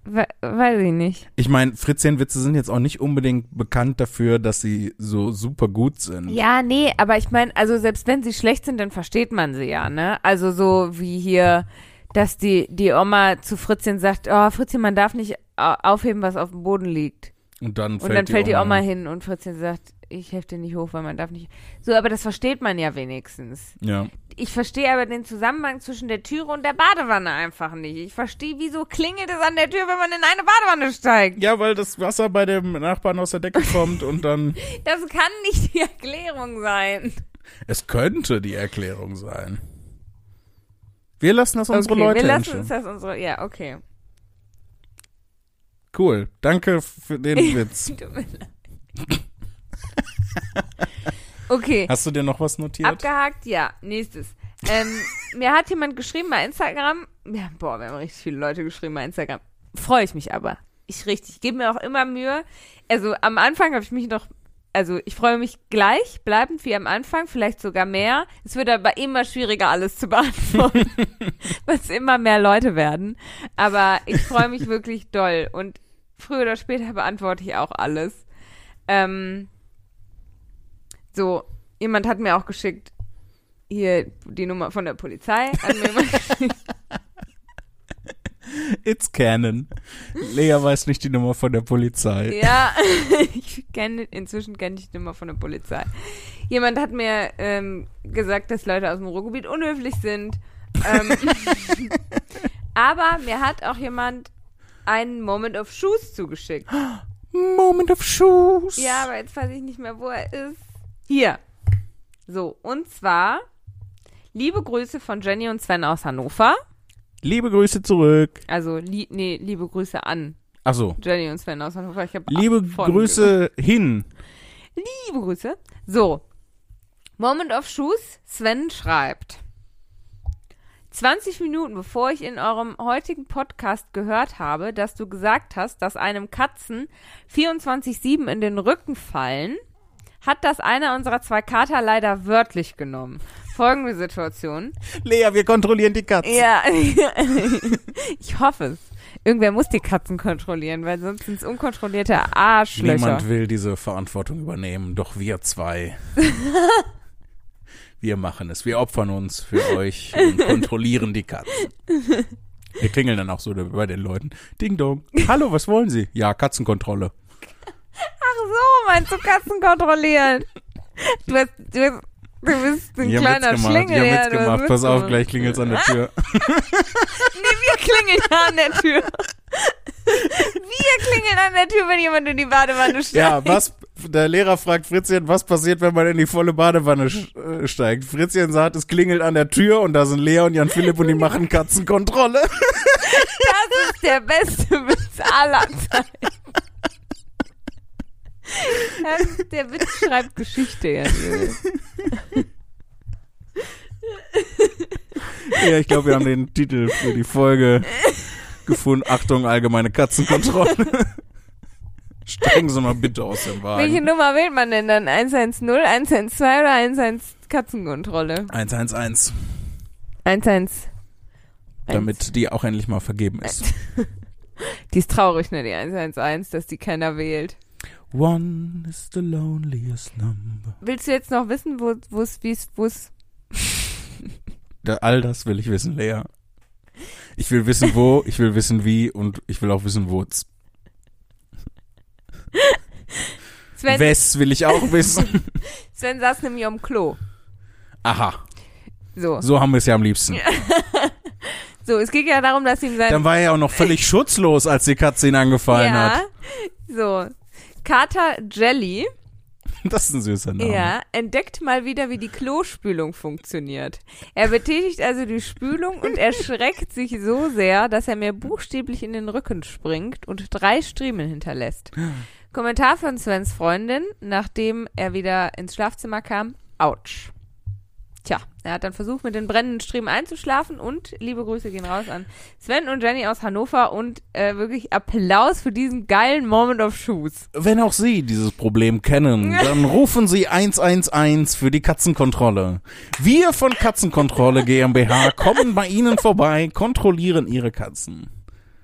We weiß ich nicht. Ich meine, Fritzchen-Witze sind jetzt auch nicht unbedingt bekannt dafür, dass sie so super gut sind. Ja, nee, aber ich meine, also selbst wenn sie schlecht sind, dann versteht man sie ja, ne? Also so wie hier, dass die, die Oma zu Fritzchen sagt, oh, Fritzchen, man darf nicht au- aufheben, was auf dem Boden liegt. Und dann Und fällt, dann fällt die Oma hin und Fritzchen sagt, ich helfe dir nicht hoch, weil man darf nicht. So, aber das versteht man ja wenigstens. Ja. Ich verstehe aber den Zusammenhang zwischen der Türe und der Badewanne einfach nicht. Ich verstehe, wieso klingelt es an der Tür, wenn man in eine Badewanne steigt. Ja, weil das Wasser bei dem Nachbarn aus der Decke kommt und dann. *laughs* Das kann nicht die Erklärung sein. Es könnte die Erklärung sein. Wir lassen das unsere okay, Leute wir lassen uns das unsere. Ja, okay. Cool. Danke für den *laughs* Witz. Tut mir leid. *laughs* okay. Hast du dir noch was notiert? Abgehakt, ja. Nächstes. Ähm, mir hat jemand geschrieben bei Instagram. Ja, boah, wir haben richtig viele Leute geschrieben bei Instagram. Freue ich mich aber. Ich richtig. Gebe mir auch immer Mühe. Also am Anfang habe ich mich noch. Also ich freue mich gleich, bleibend wie am Anfang, vielleicht sogar mehr. Es wird aber immer schwieriger, alles zu beantworten, *laughs* weil es immer mehr Leute werden. Aber ich freue mich wirklich doll. Und früher oder später beantworte ich auch alles. Ähm, so, jemand hat mir auch geschickt, hier die Nummer von der Polizei. *laughs* It's Canon. Lea weiß nicht die Nummer von der Polizei. ja, *laughs* ich kenne, inzwischen kenne ich die Nummer von der Polizei. Jemand hat mir ähm, gesagt, dass Leute aus dem Ruhrgebiet unhöflich sind. Ähm, *laughs* aber mir hat auch jemand einen Moment of Shoes zugeschickt. Moment of Shoes. Ja, aber jetzt weiß ich nicht mehr, wo er ist. Hier. So, und zwar liebe Grüße von Jenny und Sven aus Hannover. Liebe Grüße zurück. Also, li nee, liebe Grüße an Achso. Jenny und Sven aus Hannover. Ich hab Liebe Grüße hin. gesagt. Liebe Grüße. So. Moment of Shoes. Sven schreibt. 20 Minuten bevor ich in eurem heutigen Podcast gehört habe, dass du gesagt hast, dass einem Katzen 24-7 in den Rücken fallen, hat das einer unserer zwei Kater leider wörtlich genommen. Folgende Situation. Lea, wir kontrollieren die Katze. Ja, *laughs* ich hoffe es. Irgendwer muss die Katzen kontrollieren, weil sonst sind es unkontrollierte Arschlöcher. Niemand will diese Verantwortung übernehmen, doch wir zwei. *laughs* wir machen es. Wir opfern uns für euch und kontrollieren die Katzen. Wir klingeln dann auch so bei den Leuten. Ding dong. Hallo, was wollen Sie? Ja, Katzenkontrolle. Ach so, meinst du Katzen kontrollieren? Du, hast, du, hast, du bist ein Ich kleiner Witz. Schlingel. Ich hab ja, Witz hast gemacht. Pass auf, gleich klingelt's an der Tür. *laughs* Nee, wir klingeln an der Tür. Wir klingeln an der Tür, wenn jemand in die Badewanne steigt. Ja, was, der Lehrer fragt Fritzchen, was passiert, wenn man in die volle Badewanne äh, steigt? Fritzchen sagt, es klingelt an der Tür und da sind Lea und Jan Philipp und die machen Katzenkontrolle. Das ist der beste Witz aller Zeiten. Das, der Witz schreibt Geschichte, ja. *laughs* Ja, ich glaube, wir haben den Titel für die Folge gefunden. Achtung, allgemeine Katzenkontrolle. *laughs* Steigen Sie mal bitte aus dem Welche Wagen. Nummer wählt man denn dann? 110, 112 oder 111 Katzenkontrolle? 111, 111. damit die auch endlich mal vergeben ist. *laughs* Die ist traurig, ne, die 111, dass die keiner wählt. One is the loneliest number. Willst du jetzt noch wissen, wo es, wie es, wo es. *laughs* Da, all das will ich wissen, Lea. Ich will wissen, wo, ich will wissen, wie und ich will auch wissen, wo's. *laughs* Sven, Wes will ich auch wissen. *laughs* Sven saß nämlich am Klo. Aha, So. so haben wir es ja am liebsten. So, es ging ja darum, dass ihm sein. Dann war er ja auch noch völlig schutzlos, als die Katze ihn angefallen ja. hat. So. Kater Jelly, *laughs* Das ist ein süßer Name. ja, entdeckt mal wieder, wie die Klospülung funktioniert. Er betätigt also die Spülung und *laughs* erschreckt sich so sehr, dass er mir buchstäblich in den Rücken springt und drei Striemen hinterlässt. *gasps* Kommentar von Svens Freundin, nachdem er wieder ins Schlafzimmer kam. Autsch. Tja, er hat dann versucht, mit den brennenden Streben einzuschlafen und liebe Grüße gehen raus an Sven und Jenny aus Hannover und äh, wirklich Applaus für diesen geilen Moment of Shoes. Wenn auch Sie dieses Problem kennen, *laughs* dann rufen Sie 111 für die Katzenkontrolle. Wir von Katzenkontrolle GmbH kommen bei Ihnen vorbei, kontrollieren Ihre Katzen.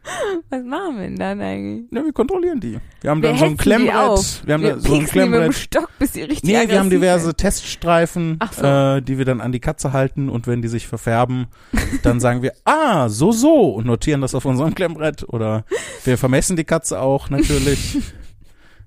*laughs* Was machen wir denn dann eigentlich? Ja, wir kontrollieren die. Wir haben Wir dann so ein die Klemmbrett. auf. Wir haben wir so ein die mit dem Klemmbrett. Stock, bis sie richtig Nee, wir haben diverse werden. Teststreifen, so. äh, die wir dann an die Katze halten und wenn die sich verfärben, *laughs* dann sagen wir, ah, so, so und notieren das auf unserem Klemmbrett oder wir vermessen die Katze auch natürlich. *laughs*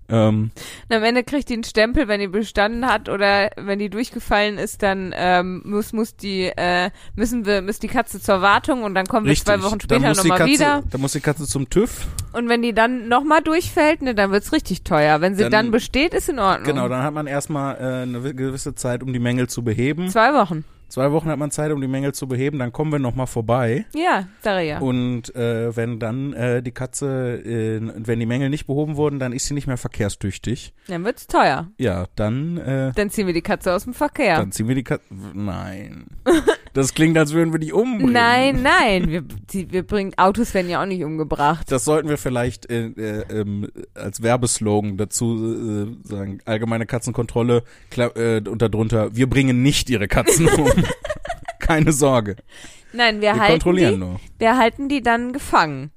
ähm, Und am Ende kriegt die einen Stempel, wenn die bestanden hat oder wenn die durchgefallen ist, dann ähm, muss muss die äh, müssen wir muss die Katze zur Wartung und dann kommen wir richtig. zwei Wochen später nochmal wieder. Dann muss die Katze zum TÜV. Und wenn die dann nochmal durchfällt, ne, dann wird's richtig teuer. Wenn sie dann, Dann- besteht, ist in Ordnung. Genau, dann hat man erstmal äh, eine gewisse Zeit, um die Mängel zu beheben. Zwei Wochen. Zwei Wochen hat man Zeit, um die Mängel zu beheben. Dann kommen wir nochmal vorbei. Ja, Daria. Und äh, wenn dann äh, die Katze, äh, wenn die Mängel nicht behoben wurden, dann ist sie nicht mehr verkehrstüchtig. Dann wird's teuer. Ja, dann, äh, Dann ziehen wir die Katze aus dem Verkehr. dann ziehen wir die Katze. Nein. *laughs* Das klingt, als würden wir die umbringen. Nein, nein, wir, die, wir bringen Autos werden ja auch nicht umgebracht. Das sollten wir vielleicht äh, äh, ähm, als Werbeslogan dazu äh, sagen. Allgemeine Katzenkontrolle äh, und darunter, wir bringen nicht ihre Katzen um. *laughs* Keine Sorge. Nein, wir, Wir halten kontrollieren die, nur. wir halten die dann gefangen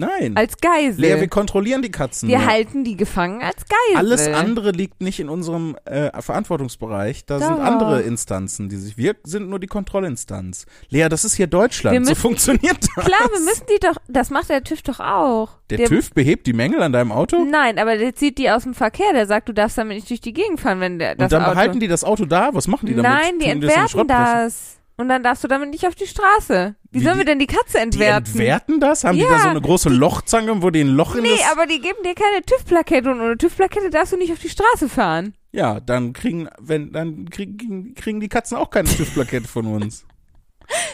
Nein. als Geisel. Lea, wir kontrollieren die Katzen. wir nur. halten die gefangen als Geisel. Alles andere liegt nicht in unserem äh, Verantwortungsbereich. Da sind Doch. andere Instanzen, die sich. Wir sind nur die Kontrollinstanz. Lea, das ist hier Deutschland. Wir so müssen- funktioniert das. *laughs* Klar, wir müssen die doch, das macht der TÜV doch auch. Der, TÜV behebt die Mängel an deinem Auto Nein, aber der zieht die aus dem Verkehr. Der sagt, du darfst damit nicht durch die Gegend fahren, wenn der das und dann Auto. behalten die das Auto da. Was machen die damit? Nein, die Tun entwerten das. Und dann darfst du damit nicht auf die Straße. Wie, Wie sollen die- wir denn die Katze Die entwerten? entwerten das? Haben die Ja, da so eine große Lochzange, wo die ein Loch in Nee, aber die geben dir keine TÜV-Plakette und ohne TÜV-Plakette darfst du nicht auf die Straße fahren. Ja, dann kriegen, wenn, dann kriegen, kriegen die Katzen auch keine TÜV-Plakette von uns. *laughs*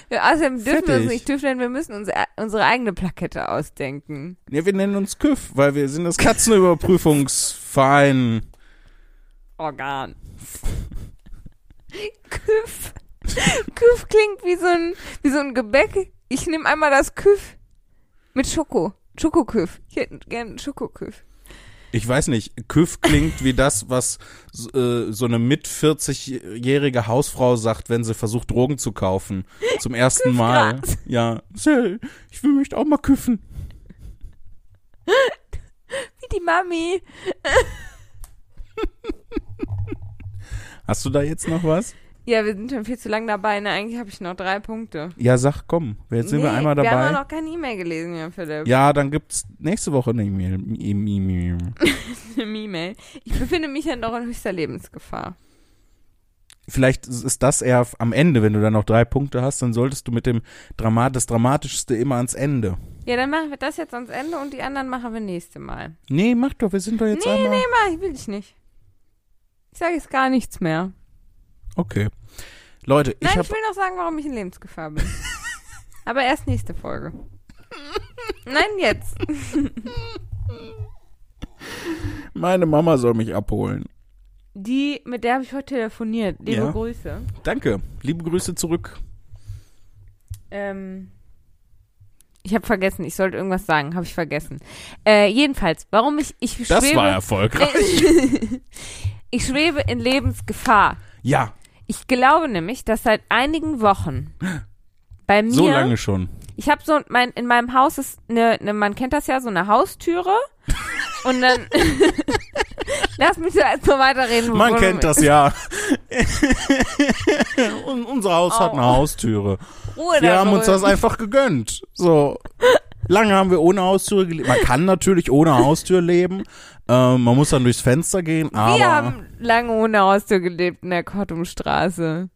Ja, außerdem dürfen wir uns Fertig. nicht TÜV nennen, wir müssen uns, äh, unsere eigene Plakette ausdenken. Ja, wir nennen uns KÜV, weil wir sind das Katzenüberprüfungsverein. Organ. *laughs* *laughs* Küff. Küff klingt wie so ein, wie so ein Gebäck. Ich nehme einmal das Küff mit Schoko. Schokoküff. Ich hätte gern einen Schokoküff. Ich weiß nicht, KÜV klingt wie das, was so, äh, so eine mit 40-jährige Hausfrau sagt, wenn sie versucht, Drogen zu kaufen. Zum ersten Mal. Ja. Ich will mich auch mal küffen. Wie die Mami. Hast du da jetzt noch was? Ja, wir sind schon viel zu lang dabei. Ne? Eigentlich habe ich noch drei Punkte. Ja, sag, komm. Jetzt sind wir Nee, einmal Wir haben dabei. noch keine E-Mail gelesen, ja, Philipp. Ja, dann gibt's nächste Woche eine E-Mail. *laughs* Eine E-Mail. Ich befinde mich ja noch in höchster Lebensgefahr. Vielleicht ist das eher am Ende, wenn du dann noch drei Punkte hast, dann solltest du mit dem Dramat, das Dramatischste immer ans Ende. Ja, dann machen wir das jetzt ans Ende und die anderen machen wir nächste Mal. Nee, mach doch, wir sind doch jetzt nee, einmal. nee, mach ich, will ich nicht. Ich sage jetzt gar nichts mehr. Okay. Leute, ich Nein, ich, habe will noch sagen, warum ich in Lebensgefahr bin. *laughs* Aber erst nächste Folge. Nein, jetzt. *laughs* meine Mama soll mich abholen. Die, mit der habe ich heute telefoniert. Liebe Ja. Grüße. Danke. Liebe Grüße zurück. Ähm, ich habe vergessen, ich sollte irgendwas sagen, habe ich vergessen. Äh, jedenfalls, warum ich, ich Das schwebe, war erfolgreich. *laughs* ich schwebe in Lebensgefahr. ja, Ich glaube nämlich, dass seit einigen Wochen bei mir, so lange schon. ich habe so, mein, in meinem Haus ist eine, eine, man kennt das ja, so eine Haustüre und dann, *laughs* lass mich da erst mal weiterreden. Man kennt das ja. *laughs* Und unser Haus hat eine Au. Haustüre. Ruhe Wir haben uns das einfach gegönnt. So. Lange haben wir ohne Haustür gelebt. Man kann natürlich ohne Haustür leben. Ähm, man muss dann durchs Fenster gehen, aber Wir haben lange ohne Haustür gelebt in der Kortumstraße.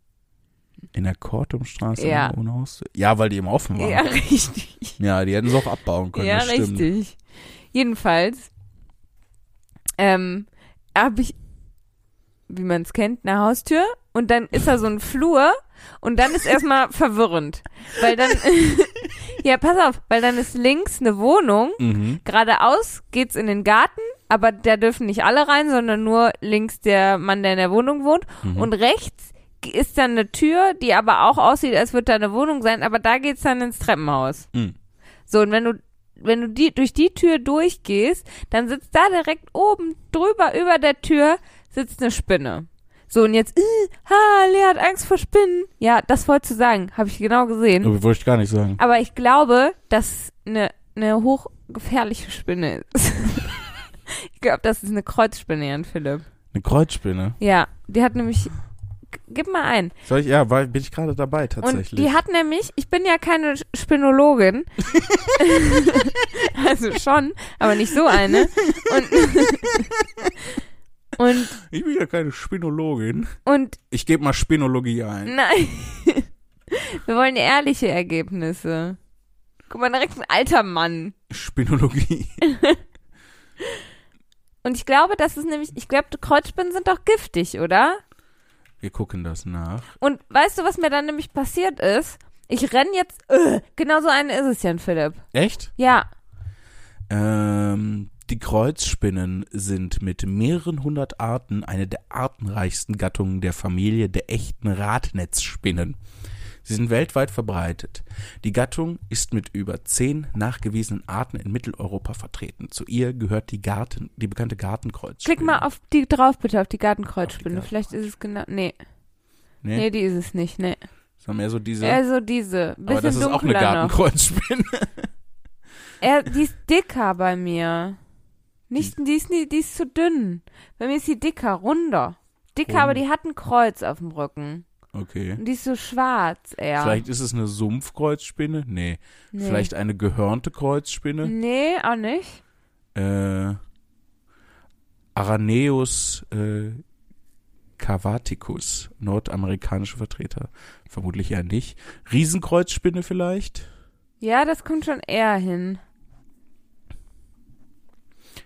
in der Kortumstraße Ja. ohne Haustür. Ja, weil die eben offen war. Ja, *laughs* Ja, richtig. die hätten sie auch abbauen können. Ja, richtig. Jedenfalls ähm, habe ich, wie man es kennt, eine Haustür und dann ist da so ein Flur und dann ist erstmal verwirrend. Weil dann, *laughs* *laughs* ja, pass auf, weil dann ist links eine Wohnung, Mhm. geradeaus geht's in den Garten aber da dürfen nicht alle rein, sondern nur links der Mann, der in der Wohnung wohnt. Mhm. Und rechts ist dann eine Tür, die aber auch aussieht, als würde da eine Wohnung sein, aber da geht's dann ins Treppenhaus. Mhm. So, und wenn du, wenn du die, durch die Tür durchgehst, dann sitzt da direkt oben drüber über der Tür sitzt eine Spinne. So, und jetzt, äh, ha, Lea hat Angst vor Spinnen. Ja, das wolltest du sagen, habe ich genau gesehen. Oh, wollte ich gar nicht sagen. Aber ich glaube, dass eine, eine hochgefährliche Spinne ist. *laughs* ich glaube, das ist eine Kreuzspinne, Jan Philipp. Eine Kreuzspinne. Ja, die hat nämlich, gib mal ein. Soll ich, ja, weil, bin ich gerade dabei tatsächlich. Und die hat nämlich, ich bin ja keine Spinologin. *laughs* *laughs* also schon, aber nicht so eine. Und, und, ich bin ja keine Spinologin. und Ich gebe mal Spinologie ein. nein. *laughs* Wir wollen ehrliche Ergebnisse. Guck mal, direkt ein alter Mann. Spinologie. *laughs* Und ich glaube, das ist nämlich, ich glaube, Kreuzspinnen sind doch giftig, oder? Wir gucken das nach. Und weißt du, was mir dann nämlich passiert ist? Ich renn jetzt, äh, genau so eine ist es, Jan Philipp. Echt? Ja, Ähm, die Kreuzspinnen sind mit mehreren hundert Arten eine der artenreichsten Gattungen der Familie der echten Radnetzspinnen. Sie sind weltweit verbreitet. Die Gattung ist mit über zehn nachgewiesenen Arten in Mitteleuropa vertreten. Zu ihr gehört die Garten, die bekannte Gartenkreuzspinne. klick mal auf die drauf, bitte, auf die Gartenkreuzspinne. Garten- Vielleicht ist es genau, nee, nee, Nee, die ist es nicht, nee. sondern mehr so diese. Also diese, bisschen aber das ist auch eine noch. Gartenkreuzspinne. Er, die ist dicker bei mir. Nicht, die ist, nie, die ist zu dünn. Bei mir ist sie dicker, runder. Dicker, Rund. aber die hat ein Kreuz auf dem Rücken. Okay. Und die ist so schwarz eher. Vielleicht ist es eine Sumpfkreuzspinne? Nee. nee. Vielleicht eine gehörnte Kreuzspinne? Nee, auch nicht. äh, Araneus äh, cavaticus, nordamerikanische Vertreter. Vermutlich eher nicht. Riesenkreuzspinne vielleicht? Ja, das kommt schon eher hin.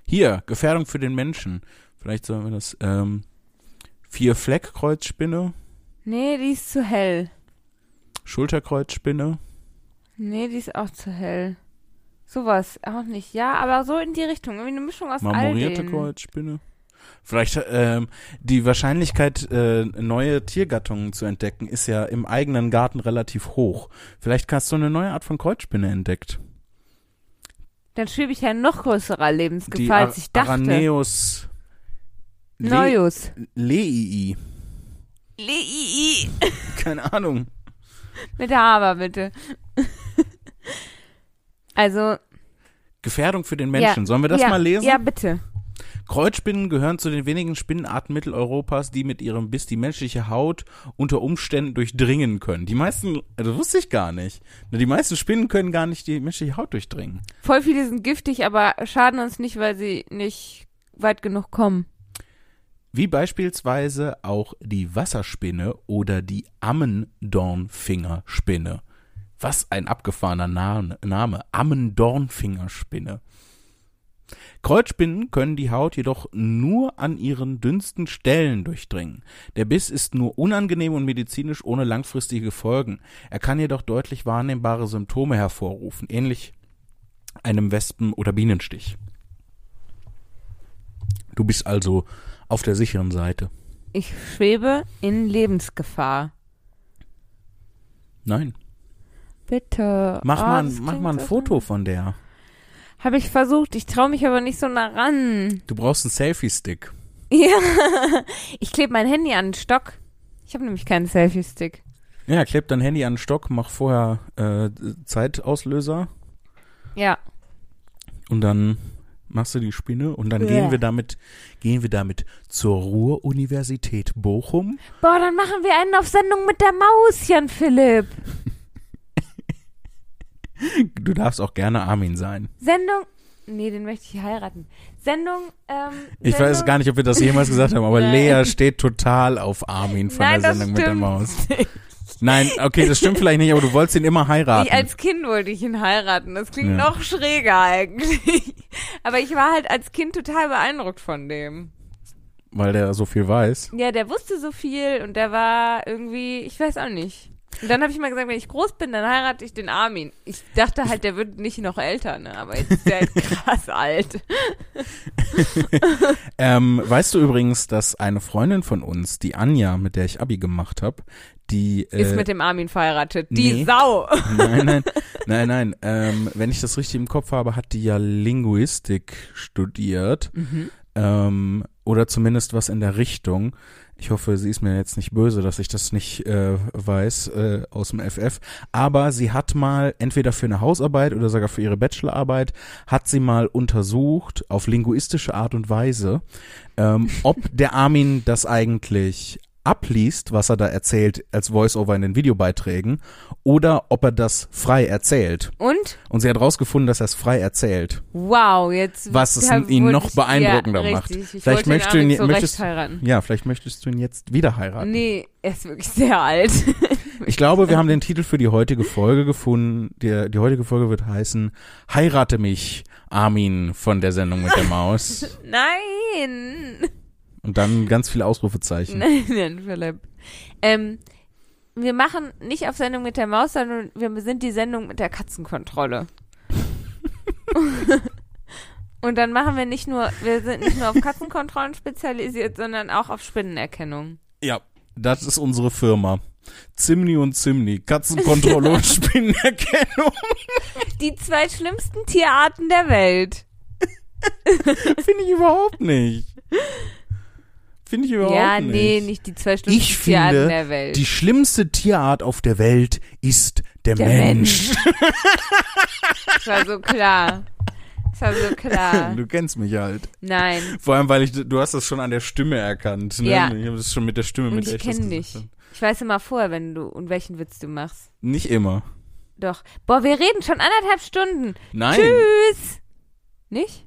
Hier, Gefährdung für den Menschen. Vielleicht sollen wir das, ähm, Vierfleckkreuzspinne, Nee, die ist zu hell. Schulterkreuzspinne, Nee, die ist auch zu hell. Sowas auch nicht. Ja, aber so in die Richtung. Irgendwie eine Mischung aus all marmorierte denen. Kreuzspinne. Vielleicht ähm, die Wahrscheinlichkeit, äh, neue Tiergattungen zu entdecken, ist ja im eigenen Garten relativ hoch. Vielleicht hast du eine neue Art von Kreuzspinne entdeckt. Dann schwebe ich ja in noch größerer Die Lebensgefahr, als ich dachte. Araneus Le Neus. Leii. Lii. *laughs* Keine Ahnung. Mit der Aber, bitte. *laughs* also, Gefährdung für den Menschen. Ja, Sollen wir das ja, mal lesen? Ja, bitte. Kreuzspinnen gehören zu den wenigen Spinnenarten Mitteleuropas, die mit ihrem Biss die menschliche Haut unter Umständen durchdringen können. Die meisten, das wusste ich gar nicht. Die meisten Spinnen können gar nicht die menschliche Haut durchdringen. Voll viele sind giftig, aber schaden uns nicht, weil sie nicht weit genug kommen. Wie beispielsweise auch die Wasserspinne oder die Ammendornfingerspinne. Was ein abgefahrener Na- Name. Ammendornfingerspinne. Kreuzspinnen können die Haut jedoch nur an ihren dünnsten Stellen durchdringen. Der Biss ist nur unangenehm und medizinisch ohne langfristige Folgen. Er kann jedoch deutlich wahrnehmbare Symptome hervorrufen, ähnlich einem Wespen- oder Bienenstich. Du bist also auf der sicheren Seite. Ich schwebe in Lebensgefahr. Nein. Bitte. Mach Oh, mal, mach mal ein Foto von der. Habe ich versucht. Ich traue mich aber nicht so nah ran. Du brauchst einen Selfie-Stick. Ja. *laughs* Ich klebe mein Handy an den Stock. Ich habe nämlich keinen Selfie-Stick. Ja, kleb dein Handy an den Stock, mach vorher äh, Zeitauslöser Ja. und dann machst du die Spinne und dann Ja. gehen wir damit, gehen wir damit zur Ruhr-Universität Bochum. Boah, dann machen wir einen auf Sendung mit der Maus, Jan Philipp. Du darfst auch gerne Armin sein. Sendung. Nee, den möchte ich heiraten. Sendung, ähm. Ich Sendung, weiß gar nicht, ob wir das jemals gesagt haben, aber. *laughs* Lea steht total auf Armin von Nein, der Sendung mit der Maus. nicht. Nein, okay, das stimmt vielleicht nicht, aber du wolltest ihn immer heiraten. Ich, als Kind wollte ich ihn heiraten. Das klingt Ja. noch schräger eigentlich. Aber ich war halt als Kind total beeindruckt von dem. weil der so viel weiß. Ja, der wusste so viel und der war irgendwie, ich weiß auch nicht. Und dann habe ich mal gesagt, wenn ich groß bin, dann heirate ich den Armin. Ich dachte halt, der wird nicht noch älter, ne? Aber jetzt ist der halt *laughs* krass alt. *laughs* Ähm, weißt du übrigens, dass eine Freundin von uns, die Anja, mit der ich Abi gemacht habe, die äh, Ist mit dem Armin verheiratet. Die nee. Sau. *laughs* Nein, nein, nein, nein. Ähm, wenn ich das richtig im Kopf habe, hat die ja Linguistik studiert. Mhm. Ähm, oder zumindest was in der Richtung. Ich hoffe, sie ist mir jetzt nicht böse, dass ich das nicht äh, weiß äh, aus dem FF. Aber sie hat mal entweder für eine Hausarbeit oder sogar für ihre Bachelorarbeit hat sie mal untersucht auf linguistische Art und Weise, ähm, ob der Armin das eigentlich abliest, was er da erzählt als Voiceover in den Videobeiträgen, oder ob er das frei erzählt. Und? Und sie hat rausgefunden, dass er es frei erzählt. Wow, jetzt. Was es ihn noch ich- beeindruckender ja, macht. Richtig. Ich Vielleicht Armin ihn- so möchtest- heiraten. Ja, vielleicht möchtest du ihn jetzt wieder heiraten. Nee, er ist wirklich sehr alt. *laughs* Ich glaube, wir haben den Titel für die heutige Folge gefunden. Die, die heutige Folge wird heißen Heirate mich, Armin von der Sendung mit der Maus. *laughs* Nein. Und dann ganz viele Ausrufezeichen. *laughs* Nein, nein, Philipp. Ähm, wir machen nicht auf Sendung mit der Maus, sondern wir sind die Sendung mit der Katzenkontrolle. *laughs* Und dann machen wir nicht nur, wir sind nicht nur auf Katzenkontrollen spezialisiert, sondern auch auf Spinnenerkennung. Ja, das ist unsere Firma. Zimni und Zimni, Katzenkontrolle und *laughs* Spinnenerkennung. Die zwei schlimmsten Tierarten der Welt. Finde ich überhaupt nicht. Finde ich überhaupt ja, nicht. nee, nicht die zwei schlimmsten Ich Tierarten finde, der Welt. Die schlimmste Tierart auf der Welt ist der, Der Mensch. Das war so klar. Das war so klar. *laughs* Du kennst mich halt. Nein. Vor allem, weil ich, du hast das schon an der Stimme erkannt. Ne? Ja. Ich habe das schon mit der Stimme, Und mit der ich kenne dich. habe. Ich weiß immer vorher, wenn du und welchen Witz du machst. Nicht immer. Doch. Boah, wir reden schon anderthalb Stunden. Nein. Tschüss. Nicht?